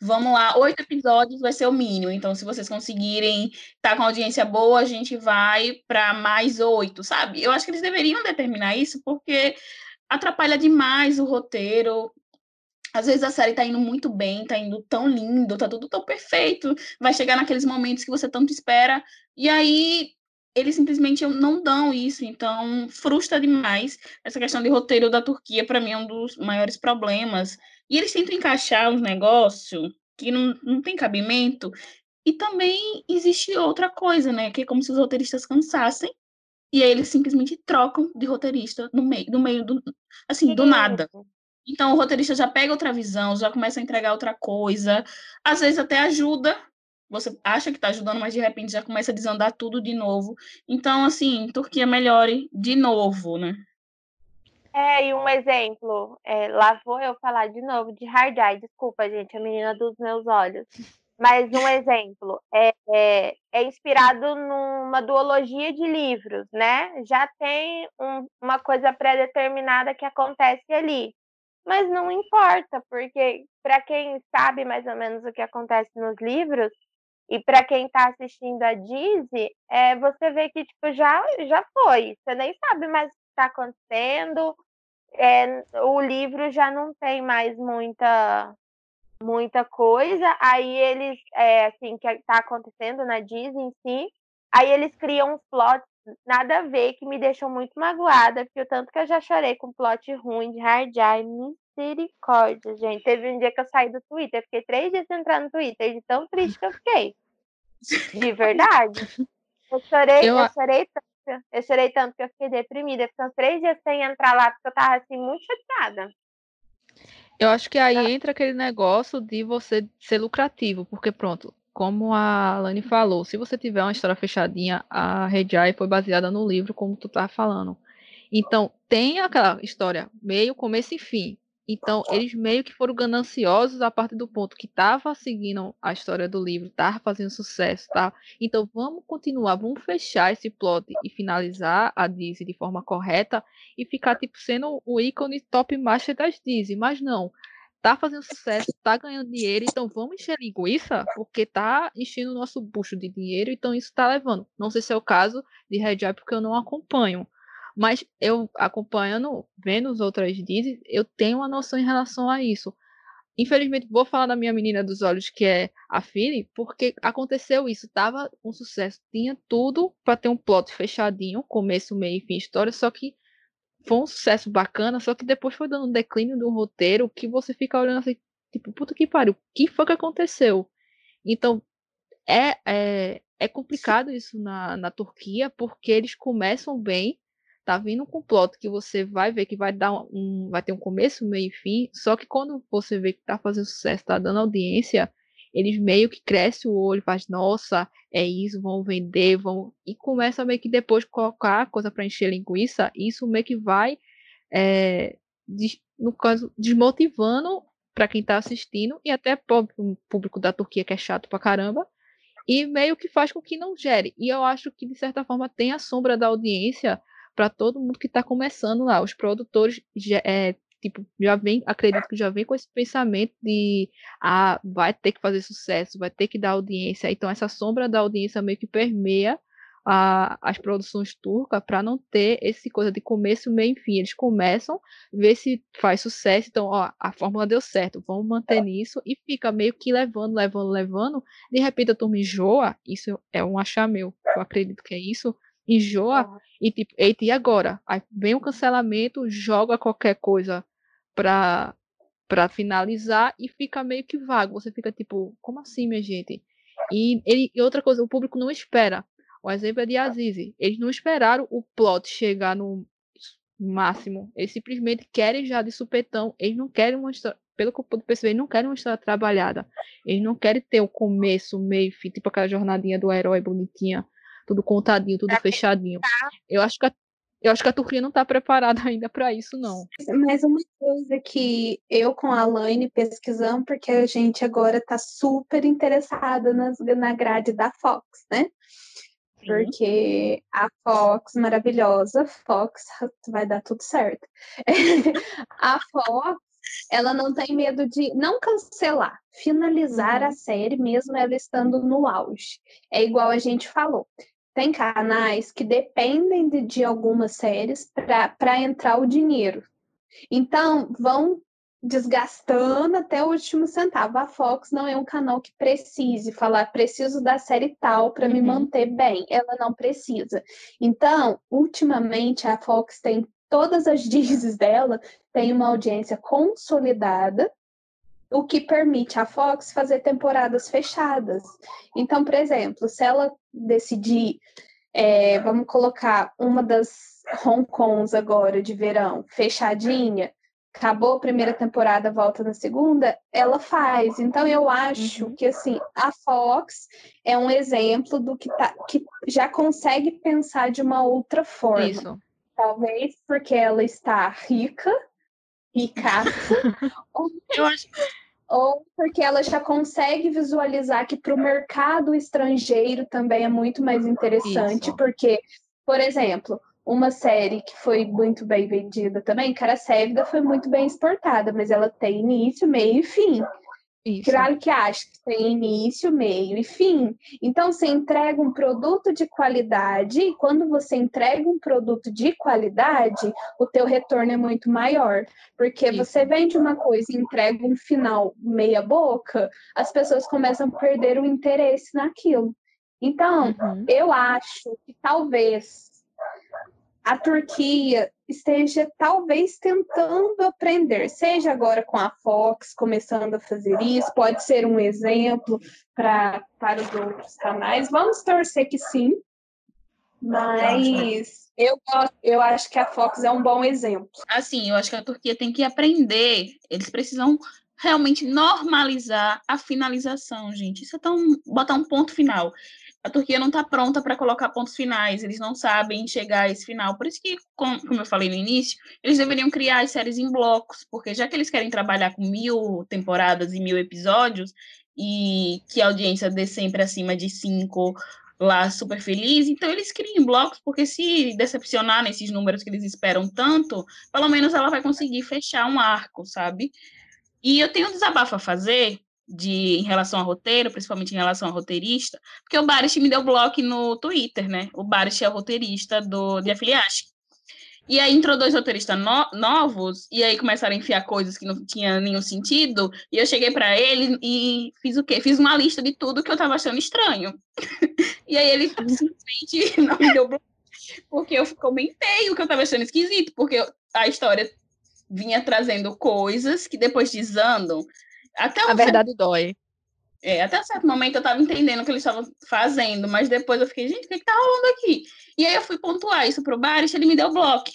Speaker 3: vamos lá, oito episódios vai ser o mínimo. Então, se vocês conseguirem estar tá com audiência boa, a gente vai para mais oito, sabe? Eu acho que eles deveriam determinar isso porque atrapalha demais o roteiro. Às vezes a série tá indo muito bem, tá indo tão lindo, tá tudo tão perfeito, vai chegar naqueles momentos que você tanto espera, e aí eles simplesmente não dão isso, então frustra demais. Essa questão de roteiro da Turquia, para mim, é um dos maiores problemas. E eles tentam encaixar uns negócios que não, não tem cabimento. E também existe outra coisa, né? Que é como se os roteiristas cansassem e aí eles simplesmente trocam de roteirista no meio, no meio do, assim, do nada. Então o roteirista já pega outra visão, já começa a entregar outra coisa, às vezes até ajuda. Você acha que está ajudando, mas de repente já começa a desandar tudo de novo. Então, assim, Turquia melhore de novo, né?
Speaker 4: É, e um exemplo, é, lá vou eu falar de novo de Hard Eye, desculpa, gente, a menina dos meus olhos. Mas um exemplo, é, é, é inspirado numa duologia de livros, né? Já tem um, uma coisa pré-determinada que acontece ali. Mas não importa, porque para quem sabe mais ou menos o que acontece nos livros, e para quem está assistindo a Disney, é, você vê que tipo, já, já foi. Você nem sabe mais o que está acontecendo. É, o livro já não tem mais muita muita coisa. Aí eles, é, assim, que está acontecendo na Disney em si, aí eles criam uns plots nada a ver, que me deixou muito magoada, porque o tanto que eu já chorei com plot ruim de Hard Eye, misericórdia, gente. Teve um dia que eu saí do Twitter, fiquei três dias sem entrar no Twitter, de tão triste que eu fiquei. De [laughs] verdade. Eu chorei, eu, eu chorei tanto, eu chorei tanto que eu fiquei deprimida. Uns três dias sem entrar lá, porque eu tava assim, muito chateada.
Speaker 2: Eu acho que aí entra aquele negócio de você ser lucrativo, porque pronto, como a Alane falou, se você tiver uma história fechadinha, a Eye foi baseada no livro, como tu tá falando. Então, tem aquela história meio, começo e fim. Então, eles meio que foram gananciosos a partir do ponto que tava seguindo a história do livro, tava fazendo sucesso, tá? Então, vamos continuar, vamos fechar esse plot e finalizar a Disney de forma correta e ficar, tipo, sendo o ícone top master das Disney. Mas não, tá fazendo sucesso, tá ganhando dinheiro, então vamos encher linguiça, porque tá enchendo o nosso bucho de dinheiro, então isso tá levando. Não sei se é o caso de Red Eye, porque eu não acompanho. Mas eu acompanhando, vendo os outras Disney, eu tenho uma noção em relação a isso. Infelizmente, vou falar da minha menina dos olhos, que é a Philly, porque aconteceu isso, tava um sucesso, tinha tudo para ter um plot fechadinho, começo, meio e fim, história, só que foi um sucesso bacana, só que depois foi dando um declínio do roteiro que você fica olhando assim, tipo, puta que pariu, o que foi que aconteceu? Então, é, é, é complicado isso na, na Turquia, porque eles começam bem, tá vindo com um plot que você vai ver que vai dar um, vai ter um começo, meio e fim, só que quando você vê que tá fazendo sucesso, tá dando audiência, eles meio que crescem o olho, faz, nossa, é isso, vão vender, vão. E começa meio que depois colocar coisa para encher linguiça, isso meio que vai, é, no caso, desmotivando para quem está assistindo e até o público da Turquia que é chato pra caramba. E meio que faz com que não gere. E eu acho que, de certa forma, tem a sombra da audiência para todo mundo que está começando lá. Os produtores é, tipo, já vem, acredito que já vem com esse pensamento de ah, vai ter que fazer sucesso, vai ter que dar audiência. Então essa sombra da audiência meio que permeia a, as produções turcas para não ter esse coisa de começo, meio e fim. Eles começam, vê se faz sucesso, então, ó, a fórmula deu certo, vamos manter nisso e fica meio que levando, levando, levando. De repente a turma enjoa, isso é um achar meu, eu acredito que é isso, enjoa e tipo, eita, e agora? Aí vem o um cancelamento, joga qualquer coisa para para finalizar e fica meio que vago. Você fica tipo, como assim, minha gente? E, ele, e outra coisa, o público não espera. O exemplo é de Azizi. Eles não esperaram o plot chegar no máximo. Eles simplesmente querem já de supetão. Eles não querem mostrar, pelo que eu pude perceber, eles não querem mostrar trabalhada. Eles não querem ter o começo, meio, fim, tipo aquela jornadinha do herói bonitinha. Tudo contadinho, tudo fechadinho. Eu acho que a eu acho que a Turquia não está preparada [laughs] ainda para isso, não.
Speaker 1: Mas uma coisa que eu com a Laine pesquisamos, porque a gente agora está super interessada nas, na grade da Fox, né? Porque a Fox, maravilhosa, Fox vai dar tudo certo. [laughs] a Fox, ela não tem medo de não cancelar, finalizar a uhum. série mesmo ela estando no auge. É igual a gente falou tem canais que dependem de, de algumas séries para entrar o dinheiro. Então, vão desgastando até o último centavo. A Fox não é um canal que precise falar, preciso da série tal para uhum. me manter bem. Ela não precisa. Então, ultimamente, a Fox tem todas as [laughs] dizes dela, tem uma audiência consolidada o que permite a Fox fazer temporadas fechadas. Então, por exemplo, se ela decidir, é, vamos colocar uma das Hong Kongs agora de verão fechadinha, acabou a primeira temporada, volta na segunda, ela faz. Então eu acho uhum. que assim, a Fox é um exemplo do que, tá, que já consegue pensar de uma outra forma. Isso. Talvez porque ela está rica, ricaça. [laughs]
Speaker 3: eu acho
Speaker 1: ou porque ela já consegue visualizar que para o mercado estrangeiro também é muito mais interessante, Isso. porque, por exemplo, uma série que foi muito bem vendida também, Cara Sévida, foi muito bem exportada, mas ela tem início, meio e fim. Isso. Claro que acho que tem início, meio e fim. Então, você entrega um produto de qualidade, e quando você entrega um produto de qualidade, o teu retorno é muito maior. Porque Isso. você vende uma coisa e entrega um final meia boca, as pessoas começam a perder o interesse naquilo. Então, uhum. eu acho que talvez a Turquia esteja talvez tentando aprender, seja agora com a Fox começando a fazer isso, pode ser um exemplo pra, para os outros canais. Vamos torcer que sim, mas eu, eu acho que a Fox é um bom exemplo.
Speaker 3: Assim, eu acho que a Turquia tem que aprender, eles precisam realmente normalizar a finalização, gente. Isso é tão botar um ponto final a Turquia não está pronta para colocar pontos finais, eles não sabem chegar a esse final. Por isso que, como, eu falei no início, eles deveriam criar as séries em blocos, porque já que eles querem trabalhar com mil temporadas e mil episódios, e que a audiência dê sempre acima de cinco lá super feliz, então eles criam blocos, porque se decepcionar nesses números que eles esperam tanto, pelo menos ela vai conseguir fechar um arco, sabe? E eu tenho um desabafo a fazer, de em relação ao roteiro, principalmente em relação ao roteirista, porque o Barish me deu bloco no Twitter, né? O Barish é o roteirista do de Afiliaste. E aí entrou dois roteiristas no, novos, e aí começaram a enfiar coisas que não tinha nenhum sentido, e eu cheguei para ele e fiz o quê? Fiz uma lista de tudo que eu tava achando estranho. [laughs] e aí ele simplesmente [laughs] não me deu bloco, porque eu comentei o que eu tava achando esquisito, porque a história vinha trazendo coisas que depois desandam.
Speaker 2: Até a verdade certo... dói.
Speaker 3: É, até um certo momento eu tava entendendo o que eles estavam fazendo, mas depois eu fiquei, gente, o que, que tá rolando aqui? E aí eu fui pontuar isso pro Baris, ele me deu bloco.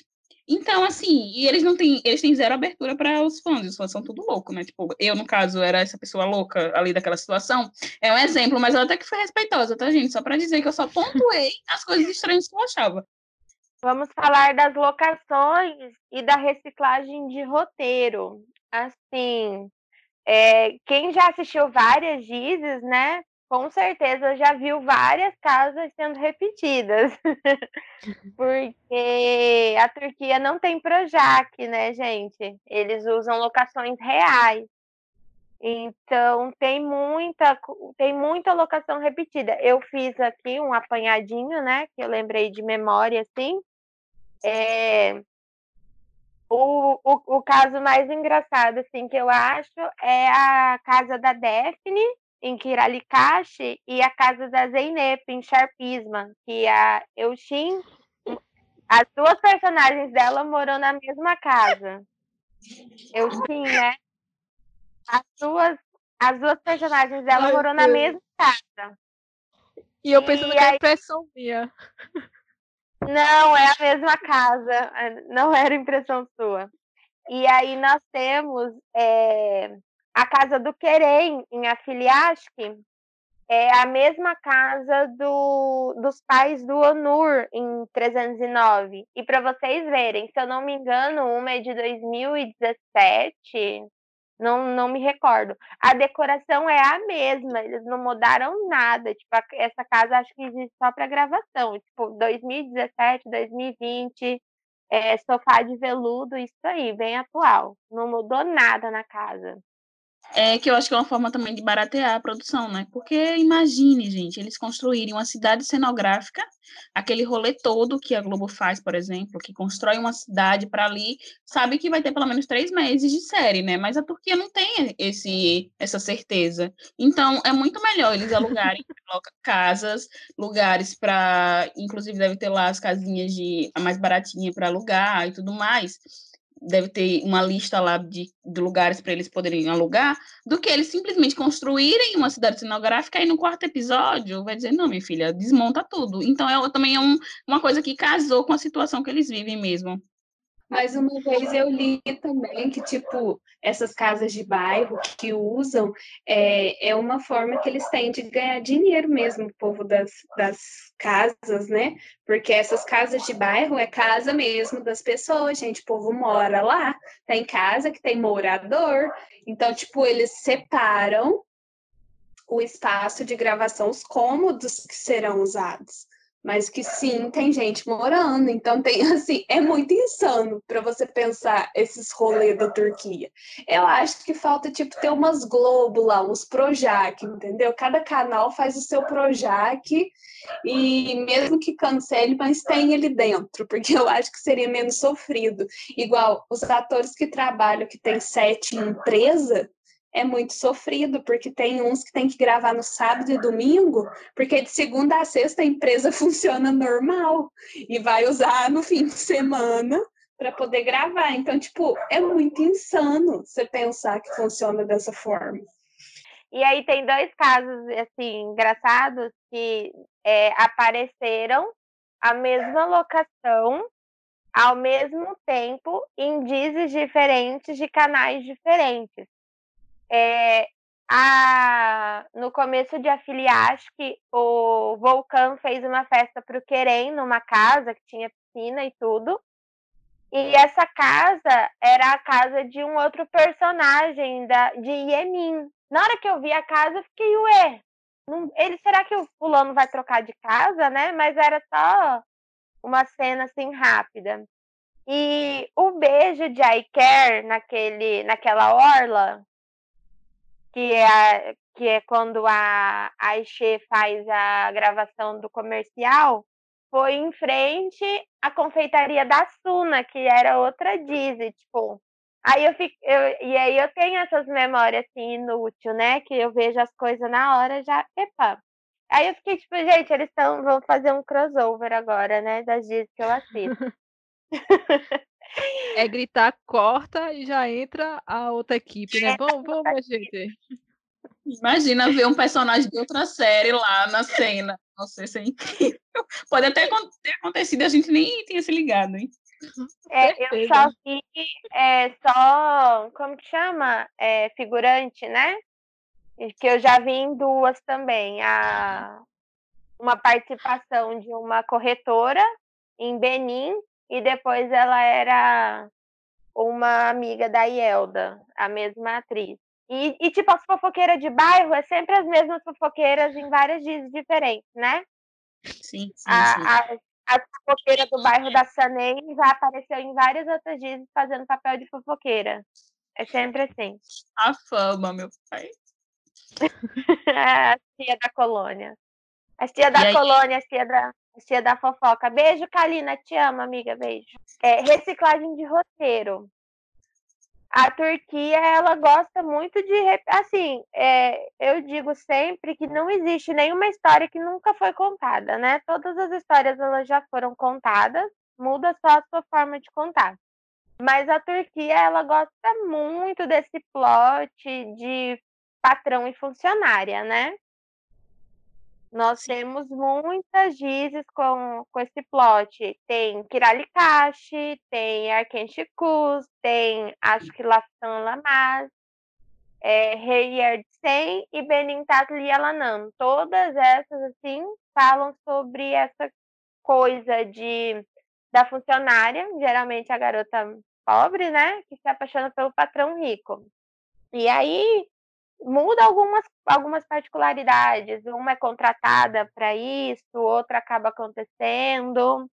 Speaker 3: Então, assim, e eles não têm, eles têm zero abertura para os fãs, os fãs são tudo louco, né? Tipo, eu, no caso, era essa pessoa louca ali daquela situação. É um exemplo, mas ela até que foi respeitosa, tá, gente? Só para dizer que eu só pontuei [laughs] as coisas estranhas que eu achava.
Speaker 4: Vamos falar das locações e da reciclagem de roteiro. Assim, é, quem já assistiu várias Gizes, né? Com certeza já viu várias casas sendo repetidas. [laughs] Porque a Turquia não tem Projac, né, gente? Eles usam locações reais. Então tem muita tem muita locação repetida. Eu fiz aqui um apanhadinho, né? Que eu lembrei de memória, assim. É, o, o, o caso mais engraçado, assim, que eu acho é a casa da Daphne, em Kiralikashi, e a casa da Zeynep, em Sharpisma, que a Eushin, as duas personagens dela moram na mesma casa. Eushin, né? As duas, as duas personagens dela Ai, moram Deus. na mesma casa.
Speaker 2: E eu pensando e que é aí... é impressão minha. [laughs]
Speaker 4: Não, é a mesma casa. É, não era impressão sua. E aí nós temos é, a casa do Querem, em Afiliashki, é a mesma casa do, dos pais do Onur, em 309. E para vocês verem, se eu não me engano, uma é de 2017, não, não me recordo. A decoração é a mesma, eles não mudaram nada. Tipo, essa casa acho que existe só para gravação. Tipo, 2017, 2020, é, sofá de veludo, isso aí, bem atual. Não mudou nada na casa.
Speaker 3: É que eu acho que é uma forma também de baratear a produção, né? Porque imagine, gente, eles construírem uma cidade cenográfica, aquele rolê todo que a Globo faz, por exemplo, que constrói uma cidade para ali, sabe que vai ter pelo menos três meses de série, né? Mas a Turquia não tem esse, essa certeza. Então, é muito melhor eles alugarem [laughs] casas, lugares para, inclusive deve ter lá as casinhas de a mais baratinha para alugar e tudo mais deve ter uma lista lá de, de lugares para eles poderem alugar, do que eles simplesmente construírem uma cidade cenográfica e no quarto episódio vai dizer, não, minha filha, desmonta tudo. Então, é, também é um, uma coisa que casou com a situação que eles vivem mesmo.
Speaker 1: Mas uma vez eu li também que, tipo, essas casas de bairro que usam é, é uma forma que eles têm de ganhar dinheiro mesmo, o povo das, das casas, né? Porque essas casas de bairro é casa mesmo das pessoas, gente. O povo mora lá, tem casa que tem morador. Então, tipo, eles separam o espaço de gravação, os cômodos que serão usados mas que sim, tem gente morando, então tem [laughs] assim, é muito insano para você pensar esses rolês da Turquia. Eu acho que falta tipo ter umas Globo lá, uns Projac, entendeu? Cada canal faz o seu Projac e mesmo que cancele, mas tem ele dentro, porque eu acho que seria menos sofrido. Igual os atores que trabalham, que tem sete empresa, é muito sofrido, porque tem uns que tem que gravar no sábado e domingo, porque de segunda a sexta a empresa [laughs] funciona normal e vai usar no fim de semana para poder gravar. Então, tipo, é muito insano você pensar que funciona dessa forma.
Speaker 4: E aí tem dois casos assim engraçados que é, apareceram a mesma locação ao mesmo tempo em dizes diferentes de canais diferentes. É, a, no começo de que o Volcan fez uma festa para o Querem numa casa que tinha piscina e tudo. E essa casa era a casa de um outro personagem da, de Yemin. Na hora que eu vi a casa, eu fiquei, ué, não, ele, será que o fulano vai trocar de casa, né? Mas era só uma cena assim rápida. E o beijo de I naquele, naquela orla, que é, que é quando a Aixe faz a gravação do comercial, foi em frente à confeitaria da Suna, que era outra Disney, tipo. Aí eu fico, eu, e aí eu tenho essas memórias assim inútil, né? Que eu vejo as coisas na hora já, epa. Aí eu fiquei tipo, gente, eles estão vão fazer um crossover agora, né, das Disney que eu assisto. [laughs] [laughs]
Speaker 2: É gritar, corta e já entra a outra equipe, né? É, vamos, vamos, gente.
Speaker 3: Imagina ver um personagem de outra série lá na cena. Nossa, isso é incrível. Pode até ter acontecido, a gente nem tinha se ligado, hein?
Speaker 4: É, eu só vi é, só, como que chama? É, figurante, né? Que eu já vi em duas também. A, uma participação de uma corretora em Benin e depois ela era uma amiga da Ielda, a mesma atriz. E, e, tipo, as fofoqueiras de bairro é sempre as mesmas fofoqueiras em várias dias diferentes, né?
Speaker 3: Sim, sim, sim.
Speaker 4: A, a, a fofoqueira do bairro da Sanei já apareceu em várias outras dias fazendo papel de fofoqueira. É sempre assim.
Speaker 3: A fama, meu pai. [laughs]
Speaker 4: a tia da colônia. A tia da
Speaker 3: E aí-
Speaker 4: colônia, a tia da, a tia da fofoca. Beijo, Kalina. Te amo, amiga. Beijo. É, reciclagem de roteiro. A Turquia, ela gosta muito de. Assim, é, eu digo sempre que não existe nenhuma história que nunca foi contada, né? Todas as histórias elas já foram contadas, muda só a sua forma de contar. Mas a Turquia, ela gosta muito desse plot de patrão e funcionária, né? Nós temos muitas dizes com, com esse plot. Tem Kiralikashi, tem Arkenchikus, tem acho que Laftan Lamaz, é, Rei e Benintat Lialanam. Todas essas, assim, falam sobre essa coisa de da funcionária, geralmente a garota pobre, né? Que se apaixona pelo patrão rico. E aí muda algumas, algumas particularidades. Uma é contratada para isso, outra acaba acontecendo.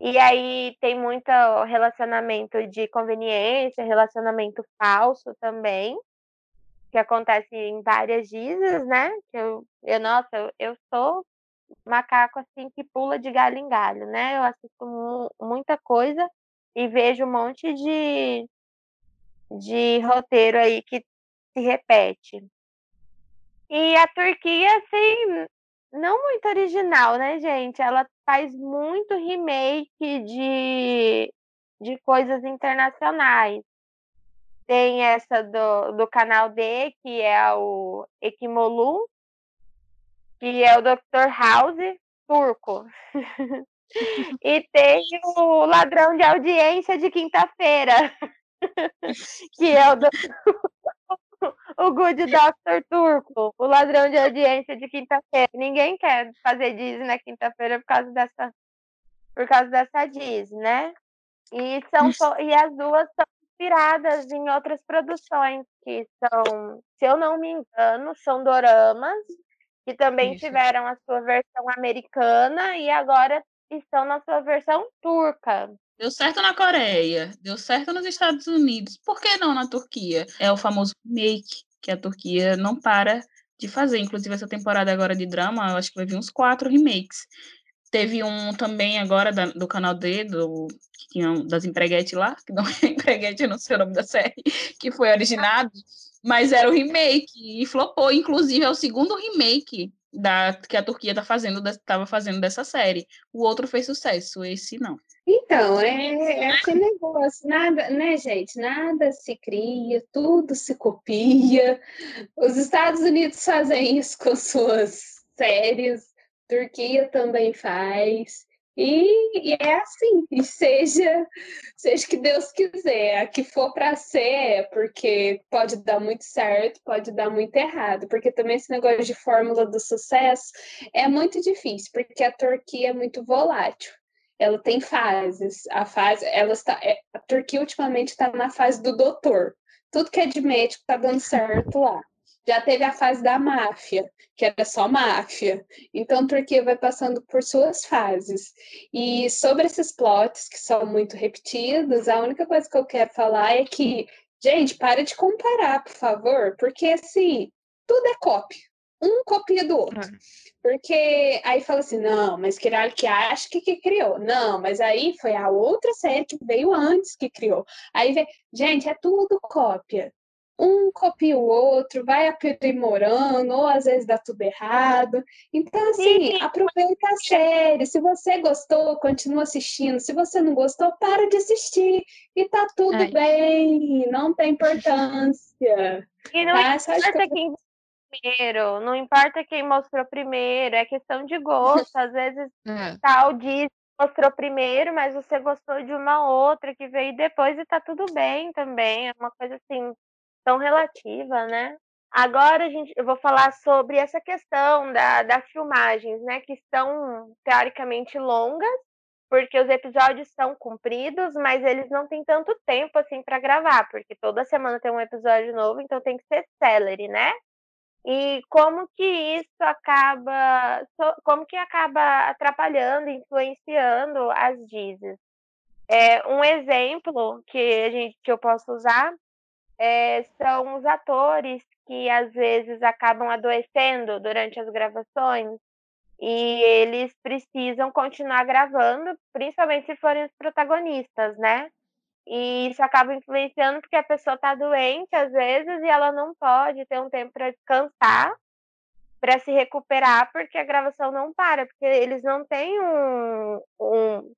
Speaker 4: E aí tem muito relacionamento de conveniência, relacionamento falso também, que acontece em várias dizes, né? Que eu, eu, nossa, eu, eu sou macaco assim que pula de galho em galho, né? Eu assisto mu- muita coisa e vejo um monte de, de roteiro aí que se repete. E a Turquia, assim, não muito original, né, gente? Ela faz muito remake de, de coisas internacionais. Tem essa do, do canal D, que é o Ekimolu, que é o Dr. House turco. [laughs] e tem o Ladrão de Audiência de quinta-feira, [laughs] que é o, do... o Good Doctor turco, o ladrão de audiência de quinta-feira. Ninguém quer fazer Disney na quinta-feira por causa dessa por causa dessa Disney, né? E são e as duas são inspiradas em outras produções que são, se eu não me engano, são doramas que também
Speaker 2: Isso.
Speaker 4: tiveram a sua versão americana e agora estão na sua versão turca.
Speaker 3: Deu certo na Coreia, deu certo nos Estados Unidos. Por que não na Turquia? É o famoso remake que a Turquia não para de fazer. Inclusive, essa temporada agora de drama, eu acho que vai vir uns quatro remakes. Teve um também agora da- do canal D, do, que tinha um- das empreguete lá, que não [laughs] é empreguete, eu não sei o nome da série, [laughs] que foi originado, mas era o remake e flopou. Inclusive, é o segundo remake da, que a Turquia tá fazendo, estava fazendo dessa série. O outro fez sucesso, esse não.
Speaker 1: Então, é, é aquele negócio, nada, né, gente? Nada se cria, tudo se copia. Os Estados Unidos fazem isso com suas séries, Turquia também faz. E, e é assim, e seja, seja que Deus quiser, a que for para ser, é porque pode dar muito certo, pode dar muito errado, porque também esse negócio de fórmula do sucesso é muito difícil, porque a Turquia é muito volátil ela tem fases. A fase, ela está, é, a Turquia ultimamente está na fase do doutor. Tudo que é de médico está dando certo lá. Já teve a fase da máfia, que era só máfia. Então, a Turquia vai passando por suas fases. E sobre esses plots que são muito repetidos, a única coisa que eu quero falar é que, gente, para de comparar, por favor, porque assim, tudo é cópia. Um copia do outro. Porque aí fala assim, não, mas Kirali que acha que, que criou. Não, mas aí foi a outra série que veio antes que criou. Aí vem, gente, é tudo cópia. Um copia o outro, vai aprimorando, ou às vezes dá tudo errado. Então, assim,
Speaker 4: Sim.
Speaker 1: aproveita a série. Se você gostou, continua assistindo. Se você não gostou, para de assistir. E tá tudo
Speaker 2: É.
Speaker 1: bem, não tem importância.
Speaker 4: E não
Speaker 1: Tá? De
Speaker 4: importa quem viu primeiro, não importa quem mostrou primeiro, é questão de gosto. Às vezes [laughs]
Speaker 2: É.
Speaker 4: tal diz mostrou primeiro, mas você gostou de uma outra que veio depois e tá tudo bem também. É uma coisa assim tão relativa, né? Agora a gente, eu vou falar sobre essa questão da, das filmagens, né? Que são teoricamente longas, porque os episódios são compridos, mas eles não têm tanto tempo assim para gravar, porque toda semana tem um episódio novo, então tem que ser celery, né? E como que isso acaba, como que acaba atrapalhando, influenciando as dizes? É, um exemplo que a gente que eu posso usar é, são os atores que às vezes acabam adoecendo durante as gravações e eles precisam continuar gravando, principalmente se forem os protagonistas, né? E isso acaba influenciando porque a pessoa está doente às vezes e ela não pode ter um tempo para descansar, para se recuperar, porque a gravação não para, porque eles não têm um, um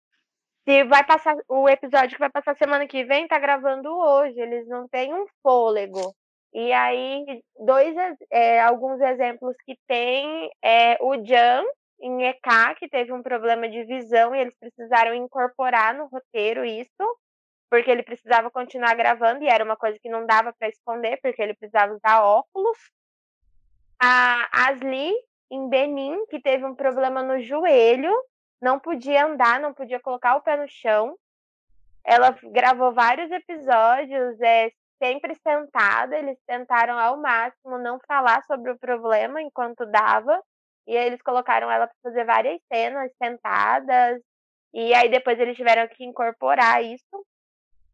Speaker 4: se vai passar o episódio que vai passar semana que vem, tá gravando hoje, eles não têm um fôlego. E aí, dois, é, alguns exemplos que tem é o Jan, em EK, que teve um problema de visão e eles precisaram incorporar no roteiro isso, porque ele precisava continuar gravando e era uma coisa que não dava para esconder, porque ele precisava usar óculos. A Asli, em Benin, que teve um problema no joelho, não podia andar, não podia colocar o pé no chão. Ela gravou vários episódios, é, sempre sentada. Eles tentaram ao máximo não falar sobre o problema enquanto dava. E aí eles colocaram ela para fazer várias cenas sentadas. E aí depois eles tiveram que incorporar isso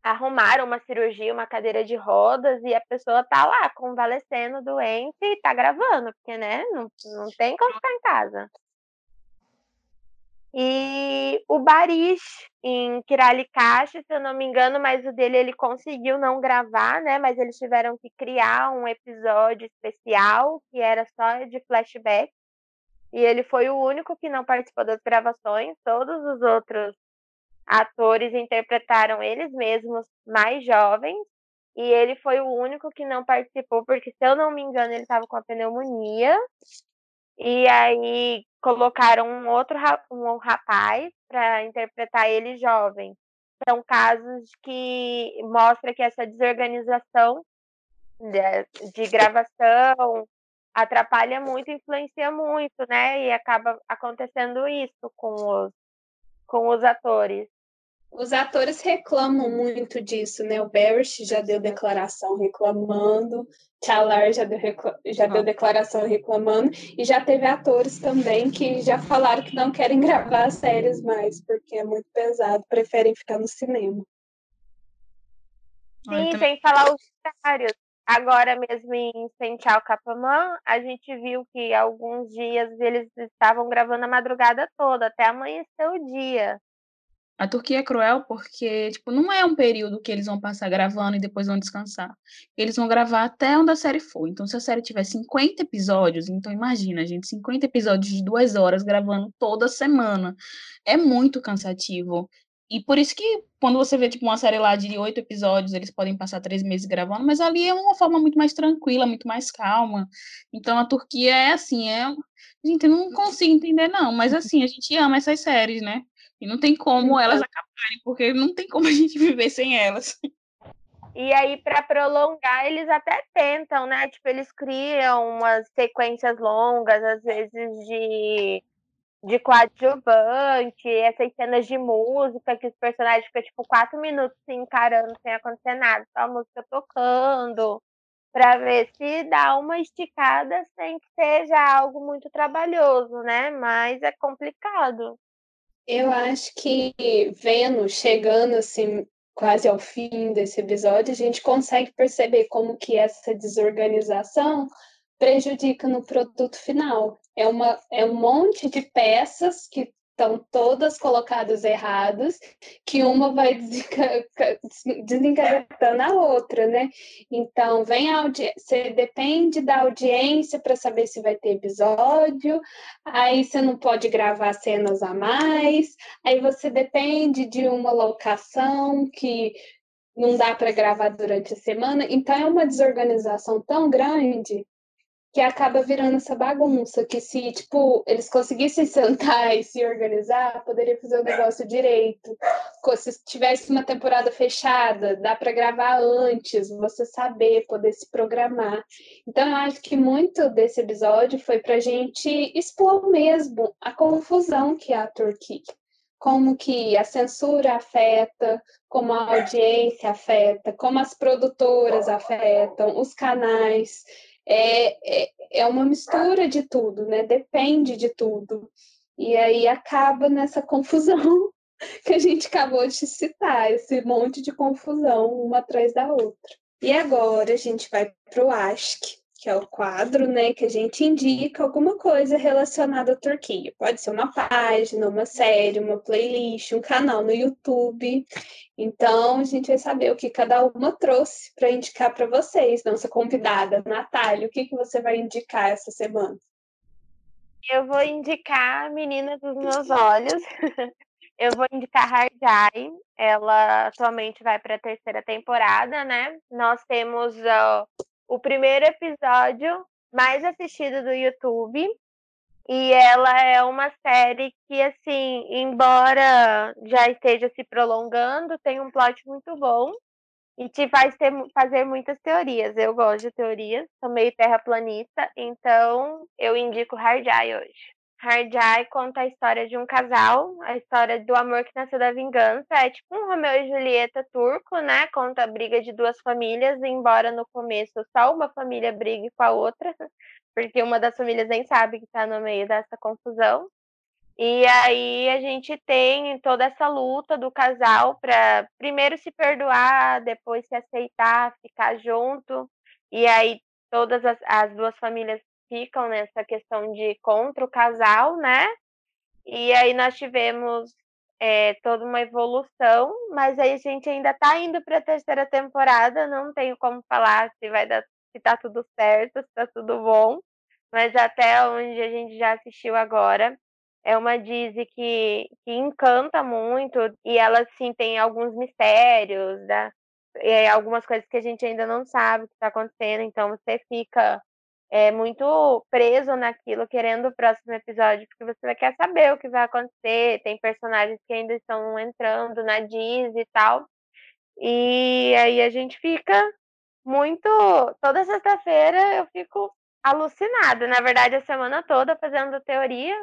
Speaker 4: arrumaram uma cirurgia, uma cadeira de rodas, e a pessoa tá lá convalescendo, doente, e tá gravando, porque, né, não, não tem como ficar em casa. E o Barish, em Kiralikashi, se eu não me engano, mas o dele ele conseguiu não gravar, né? Mas eles tiveram que criar um episódio especial que era só de flashback. E ele foi o único que não participou das gravações. Todos os outros atores interpretaram eles mesmos mais jovens e ele foi o único que não participou porque se eu não me engano ele estava com a pneumonia e aí colocaram um outro um rapaz para interpretar ele jovem. São casos que mostra que essa desorganização de, de gravação atrapalha muito influencia muito né e acaba acontecendo isso com os com os atores
Speaker 1: os atores reclamam muito disso, né? O Barish já deu declaração reclamando, Chalar já deu, já deu declaração reclamando, e já teve atores também que já falaram que não querem [laughs] gravar séries mais, porque é muito pesado, preferem ficar no cinema.
Speaker 4: Sim, sem falar os horários. Agora mesmo em Senchal Capamã, a gente viu que alguns dias eles estavam gravando a madrugada toda, até amanhecer o dia.
Speaker 3: A Turquia é cruel porque, tipo, não é um período que eles vão passar gravando e depois vão descansar. Eles vão gravar até onde a série for. Então, se a série tiver 50 episódios, então imagina, gente, 50 episódios de duas horas gravando toda semana. É muito cansativo. E por isso que quando você vê, tipo, uma série lá de oito episódios, eles podem passar três meses gravando, mas ali é uma forma muito mais tranquila, muito mais calma. Então, a Turquia é assim, é... Gente, eu não consigo entender, não. Mas, assim, a gente ama essas séries, né? E não tem como elas acabarem, porque não tem como a gente [laughs] viver sem elas.
Speaker 4: E aí, para prolongar, eles até tentam, né? Tipo, eles criam umas sequências longas, às vezes de, de coadjuvante, essas cenas de música, que os personagens ficam, tipo, quatro minutos se encarando sem acontecer nada, só a música tocando, para ver se dá uma esticada sem que seja algo muito trabalhoso, né? Mas é complicado.
Speaker 1: Eu acho que vendo, chegando assim, quase ao fim desse episódio, a gente consegue perceber como que essa desorganização prejudica no produto final. É, uma, é um monte de peças que estão todas colocadas erradas, que uma vai desencadeando a outra, né? Então, vem a audiência, você depende da audiência para saber se vai ter episódio, aí você não pode gravar cenas a mais, aí você depende de uma locação que não dá para gravar durante a semana, então é uma desorganização tão grande que acaba virando essa bagunça, que se, tipo, eles conseguissem [laughs] sentar e se organizar, poderia fazer o negócio direito. Se tivesse uma temporada fechada, dá para gravar antes, você saber, poder se programar. Então, acho que muito desse episódio foi para gente expor mesmo a confusão que é a Turquia como que a censura afeta, como a audiência afeta, como as produtoras afetam, os canais é, é, é uma mistura de tudo, né? Depende de tudo. E aí acaba nessa confusão [laughs] que a gente acabou de citar, esse monte de confusão uma atrás da outra. E agora a gente vai para o ASC, que é o quadro, né, que a gente indica alguma coisa relacionada à Turquia. Pode ser uma página, uma série, uma playlist, um canal no YouTube. Então, a gente vai saber o que cada uma trouxe para indicar para vocês, nossa convidada. Natália, o que, que você vai indicar essa semana?
Speaker 4: Eu vou indicar a Menina dos Meus Olhos. [laughs] Eu vou indicar Hardai. Ela atualmente vai para a terceira temporada, né? Nós temos uh, o primeiro episódio mais assistido do YouTube. E ela é uma série que, assim, embora já esteja se prolongando, tem um plot muito bom e te faz ter, fazer muitas teorias. Eu gosto de teorias, sou meio terraplanista, então eu indico Hard Eye hoje. Hard Eye conta a história de um casal, a história do amor que nasceu da vingança. É tipo um Romeu e Julieta turco, né? Conta a briga de duas famílias, embora no começo só uma família brigue com a outra, [laughs] porque uma das famílias nem sabe que tá no meio dessa confusão. E aí a gente tem toda essa luta do casal para primeiro se perdoar, depois se aceitar, ficar junto. E aí todas as, as duas famílias ficam nessa questão de contra o casal, né? E aí nós tivemos é, toda uma evolução, mas aí a gente ainda tá indo para a terceira temporada, não tenho como falar se vai dar, se tá tudo certo, se tá tudo bom, mas até onde a gente já assistiu agora, é uma Disney que, que encanta muito e ela sim tem alguns mistérios, né? E algumas coisas que a gente ainda não sabe o que está acontecendo, então você fica é, muito preso naquilo, querendo o próximo episódio, porque você quer saber o que vai acontecer. Tem personagens que ainda estão entrando na Disney e tal. E aí a gente fica muito. Toda sexta-feira eu fico alucinada. Na verdade, a semana toda fazendo teoria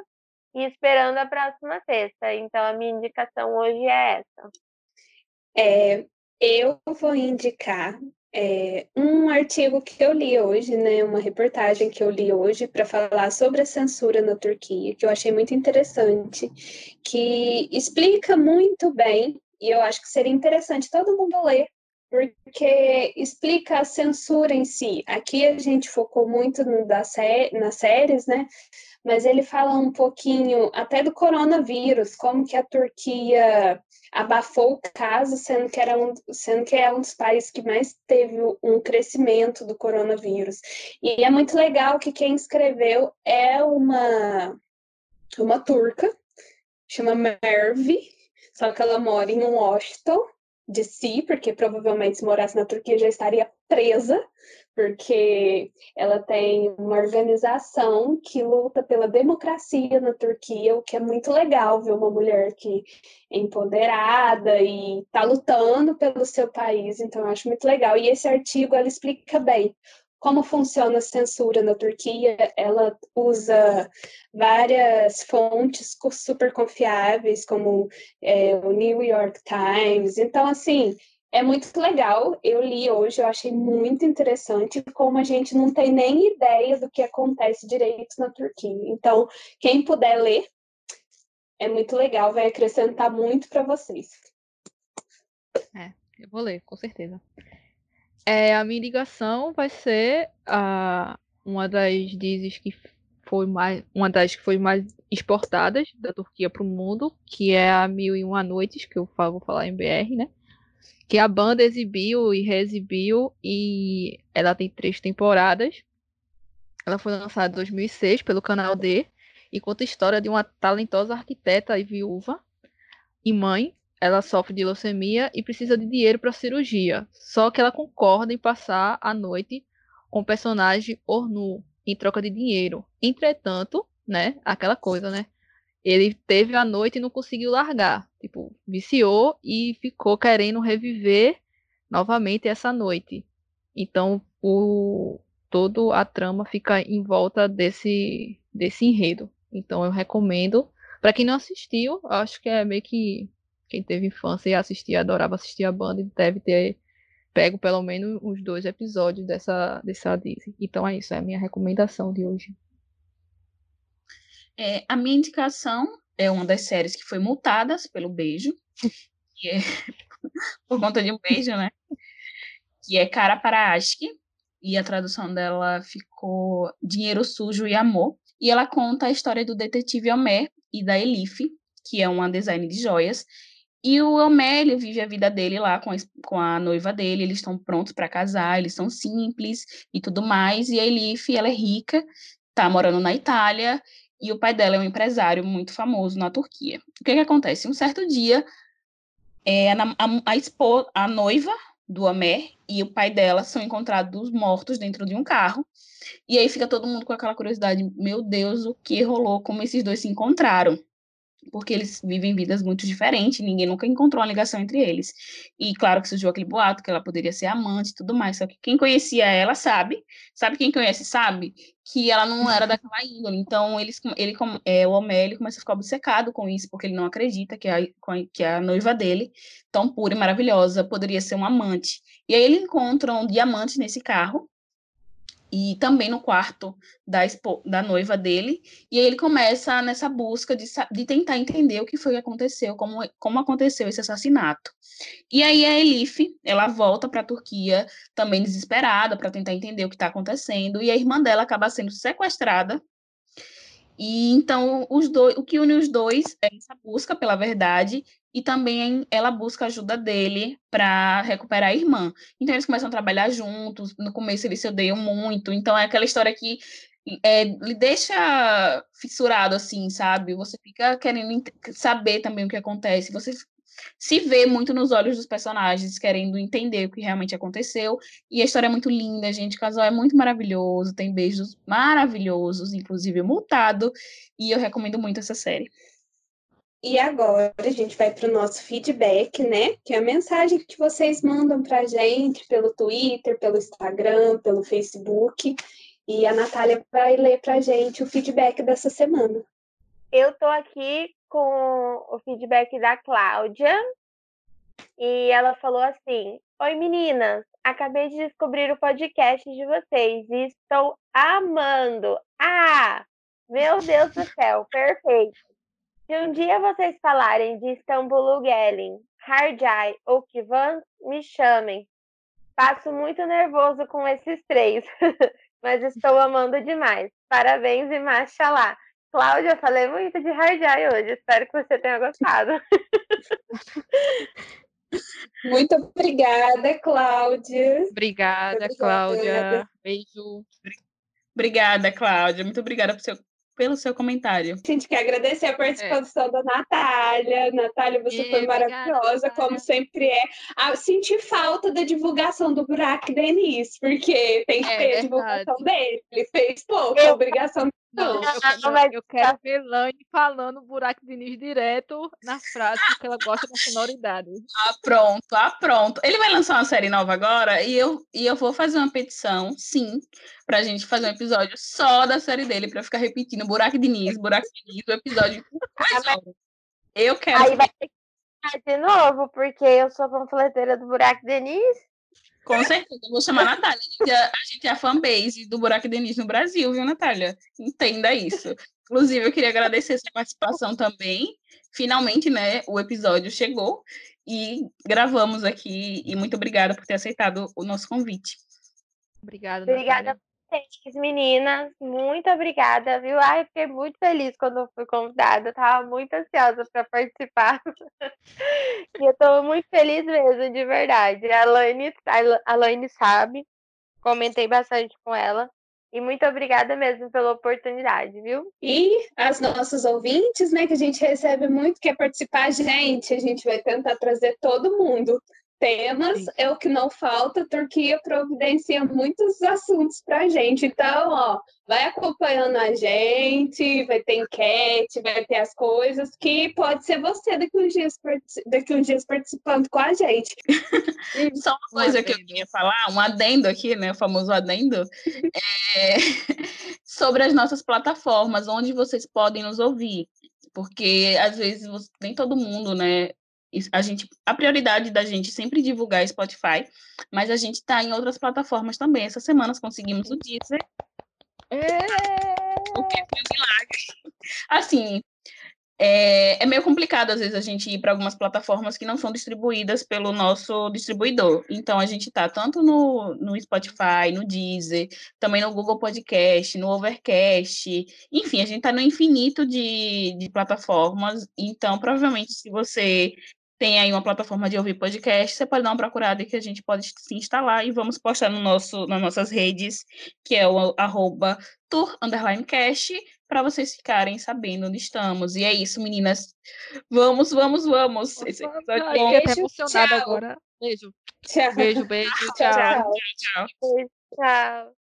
Speaker 4: e esperando a próxima sexta. Então a minha indicação hoje é essa.
Speaker 1: É, eu vou indicar é, um artigo que eu li hoje, né, uma reportagem que eu li hoje para falar sobre a censura na Turquia, que eu achei muito interessante, que explica muito bem, e eu acho que seria interessante todo mundo ler, porque explica a censura em si. Aqui a gente focou muito no, sé nas séries, né? Mas ele fala um pouquinho até do coronavírus, como que a Turquia abafou o caso, sendo que, era um, sendo que é um dos países que mais teve um crescimento do coronavírus. E é muito legal que quem escreveu é uma, uma turca, chama Merve, só que ela mora em Washington, de si, porque provavelmente se morasse na Turquia já estaria presa, porque ela tem uma organização que luta pela democracia na Turquia, o que é muito legal ver uma mulher que é empoderada e está lutando pelo seu país, então eu acho muito legal. E esse artigo ela explica bem como funciona a censura na Turquia. Ela usa várias fontes super confiáveis, como é, o New York Times. Então, assim, é muito legal. Eu li hoje, eu achei muito interessante como a gente não tem nem ideia do que acontece direito na Turquia. Então, quem puder ler, é muito legal, vai acrescentar muito para vocês.
Speaker 2: É, eu vou ler, com certeza. É, a minha ligação vai ser a, uma das dizes que foi mais uma das que foi mais exportadas da Turquia para o mundo, que é a Mil e Uma Noites, que eu vou falar em BR, né? Que a banda exibiu e reexibiu e ela tem três temporadas. Ela foi lançada em 2006 pelo canal D e conta a história de uma talentosa arquiteta e viúva e mãe. Ela sofre de leucemia e precisa de dinheiro para cirurgia. Só que ela concorda em passar a noite com o personagem Ornu, em troca de dinheiro. Entretanto, né, aquela coisa, né? Ele teve a noite e não conseguiu largar. Tipo, viciou e ficou querendo reviver novamente essa noite. Então, o, todo a trama fica em volta desse, desse enredo. Então, eu recomendo. Para quem não assistiu, acho que é meio que quem teve infância e assistia, adorava assistir a banda, deve ter pego pelo menos uns dois episódios dessa, dessa Disney. Então é isso, é a minha recomendação de hoje.
Speaker 3: É, a minha indicação é uma das séries que foi multadas pelo beijo, que é [laughs] por conta de um beijo, né? Que é Cara para Aşk, e a tradução dela ficou Dinheiro Sujo e Amor. E ela conta a história do detetive Homer e da Elif, que é uma design de joias, e o Homélio vive a vida dele lá com a, com a noiva dele, eles estão prontos para casar, eles são simples e tudo mais. E a Elif, ela é rica, tá morando na Itália, e o pai dela é um empresário muito famoso na Turquia. O que que acontece? Um certo dia, é, a, a, a, expo, a noiva do Homer e o pai dela são encontrados mortos dentro de um carro. E aí fica todo mundo com aquela curiosidade, meu Deus, o que rolou, como esses dois se encontraram? Porque eles vivem vidas muito diferentes, ninguém nunca encontrou uma ligação entre eles. E claro que surgiu aquele boato que ela poderia ser amante e tudo mais, só que quem conhecia ela sabe, sabe quem conhece sabe, que ela não era daquela índole. Então eles, ele, é, o Homélio começa a ficar obcecado com isso, porque ele não acredita que a, que a noiva dele, tão pura e maravilhosa, poderia ser um amante. E aí ele encontra um diamante nesse carro, e também no quarto da, da noiva dele. E aí ele começa nessa busca de, de tentar entender o que foi que aconteceu, como, como aconteceu esse assassinato. E aí a Elif, ela volta para a Turquia também desesperada para tentar entender o que está acontecendo, e a irmã dela acaba sendo sequestrada e então os dois, o que une os dois é essa busca pela verdade e também ela busca ajuda dele para recuperar a irmã. Então eles começam a trabalhar juntos. No começo eles se odeiam muito. Então é aquela história que é, lhe deixa fissurado assim, sabe? Você fica querendo saber também o que acontece. Você se vê muito nos olhos dos personagens, querendo entender o que realmente aconteceu. E a história é muito linda, gente. O casal é muito maravilhoso, tem beijos maravilhosos, inclusive multado. E eu recomendo muito essa série.
Speaker 1: E agora a gente vai para o nosso feedback, né? Que é a mensagem que vocês mandam para a gente pelo Twitter, pelo Instagram, pelo Facebook. E a Natália vai ler para a gente o feedback dessa semana.
Speaker 4: Eu tô aqui com o feedback da Cláudia. E ela falou assim: Oi meninas, acabei de descobrir o podcast de vocês e estou amando. Ah, meu Deus do céu, perfeito. Se um dia vocês falarem de Istambul Gelin, Harjai ou Kivan, me chamem. Passo muito nervoso com esses três, [laughs] mas estou amando demais. Parabéns e machalá. Cláudia, falei muito de Harjai hoje. Espero que você tenha gostado. [laughs]
Speaker 1: Muito obrigada, Cláudia.
Speaker 2: Obrigada, obrigada, Cláudia. Beijo.
Speaker 3: Obrigada, Cláudia. Muito obrigada por seu pelo seu comentário.
Speaker 1: A gente quer agradecer a participação é. da Natália. Natália, você é, foi maravilhosa, obrigada, como sempre é. Ah, senti falta da divulgação do Burak Denis, porque tem que é, ter verdade. a divulgação dele. Ele fez pouco, a obrigação
Speaker 2: não, eu, não, eu quero ver Lane falando buraco de Nis direto nas frases, porque ela gosta da sonoridade.
Speaker 3: Ah, pronto, ah, pronto. Ele vai lançar uma série nova agora e eu, e eu vou fazer uma petição, sim, pra gente fazer um episódio só da série dele, pra ficar repetindo buraco de Nis, buraco de Nis, o episódio Eu quero.
Speaker 4: Aí vai ter que de novo, porque eu sou panfleteira do buraco de Nis.
Speaker 3: Com certeza, eu vou chamar a Natália. A gente, é, a gente é a fanbase do Buraco Denise no Brasil, viu, Natália? Entenda isso. Inclusive, eu queria agradecer sua participação também. Finalmente, né, o episódio chegou e gravamos aqui. E muito obrigada por ter aceitado o nosso convite.
Speaker 2: Obrigada.
Speaker 4: Obrigada vocês, meninas. Muito obrigada, viu? Ai, fiquei muito feliz quando fui convidada. Eu tava muito ansiosa para participar. [laughs] e eu tô muito feliz mesmo, de verdade. A Laine, a Laine sabe. Comentei bastante com ela. E muito obrigada mesmo pela oportunidade, viu?
Speaker 1: E as nossas ouvintes, né, que a gente recebe muito, quer participar, gente, a gente vai tentar trazer todo mundo temas é o que não falta. A Turquia providencia muitos assuntos para gente. Então, ó, vai acompanhando a gente, vai ter enquete, vai ter as coisas que pode ser você daqui uns dias, daqui uns dias participando com a gente. [laughs]
Speaker 3: Só uma coisa que eu queria falar, um adendo aqui, né? O famoso adendo, [laughs] é... [laughs] sobre as nossas plataformas, onde vocês podem nos ouvir. Porque às vezes nem todo mundo, né, a gente a prioridade da gente é sempre divulgar Spotify, mas a gente está em outras plataformas também. Essas semanas conseguimos o Deezer. É... O que foi um milagre. Assim, é, é, meio complicado às vezes a gente ir para algumas plataformas que não são distribuídas pelo nosso distribuidor. Então a gente está tanto no, no Spotify, no Deezer, também no Google Podcast, no Overcast, enfim, a gente está no infinito de, de plataformas. Então, provavelmente, se você tem aí uma plataforma de ouvir podcast, você pode dar uma procurada que a gente pode se instalar e vamos postar no nosso, nas nossas redes, que é o arroba tour cast, para vocês ficarem sabendo onde estamos. E é isso, meninas. Vamos, vamos, vamos. Esse
Speaker 2: episódio Ai, bom. Emocionada agora. Beijo. Tchau. Beijo, beijo. [laughs] Tchau. Tchau.
Speaker 4: tchau. tchau. tchau.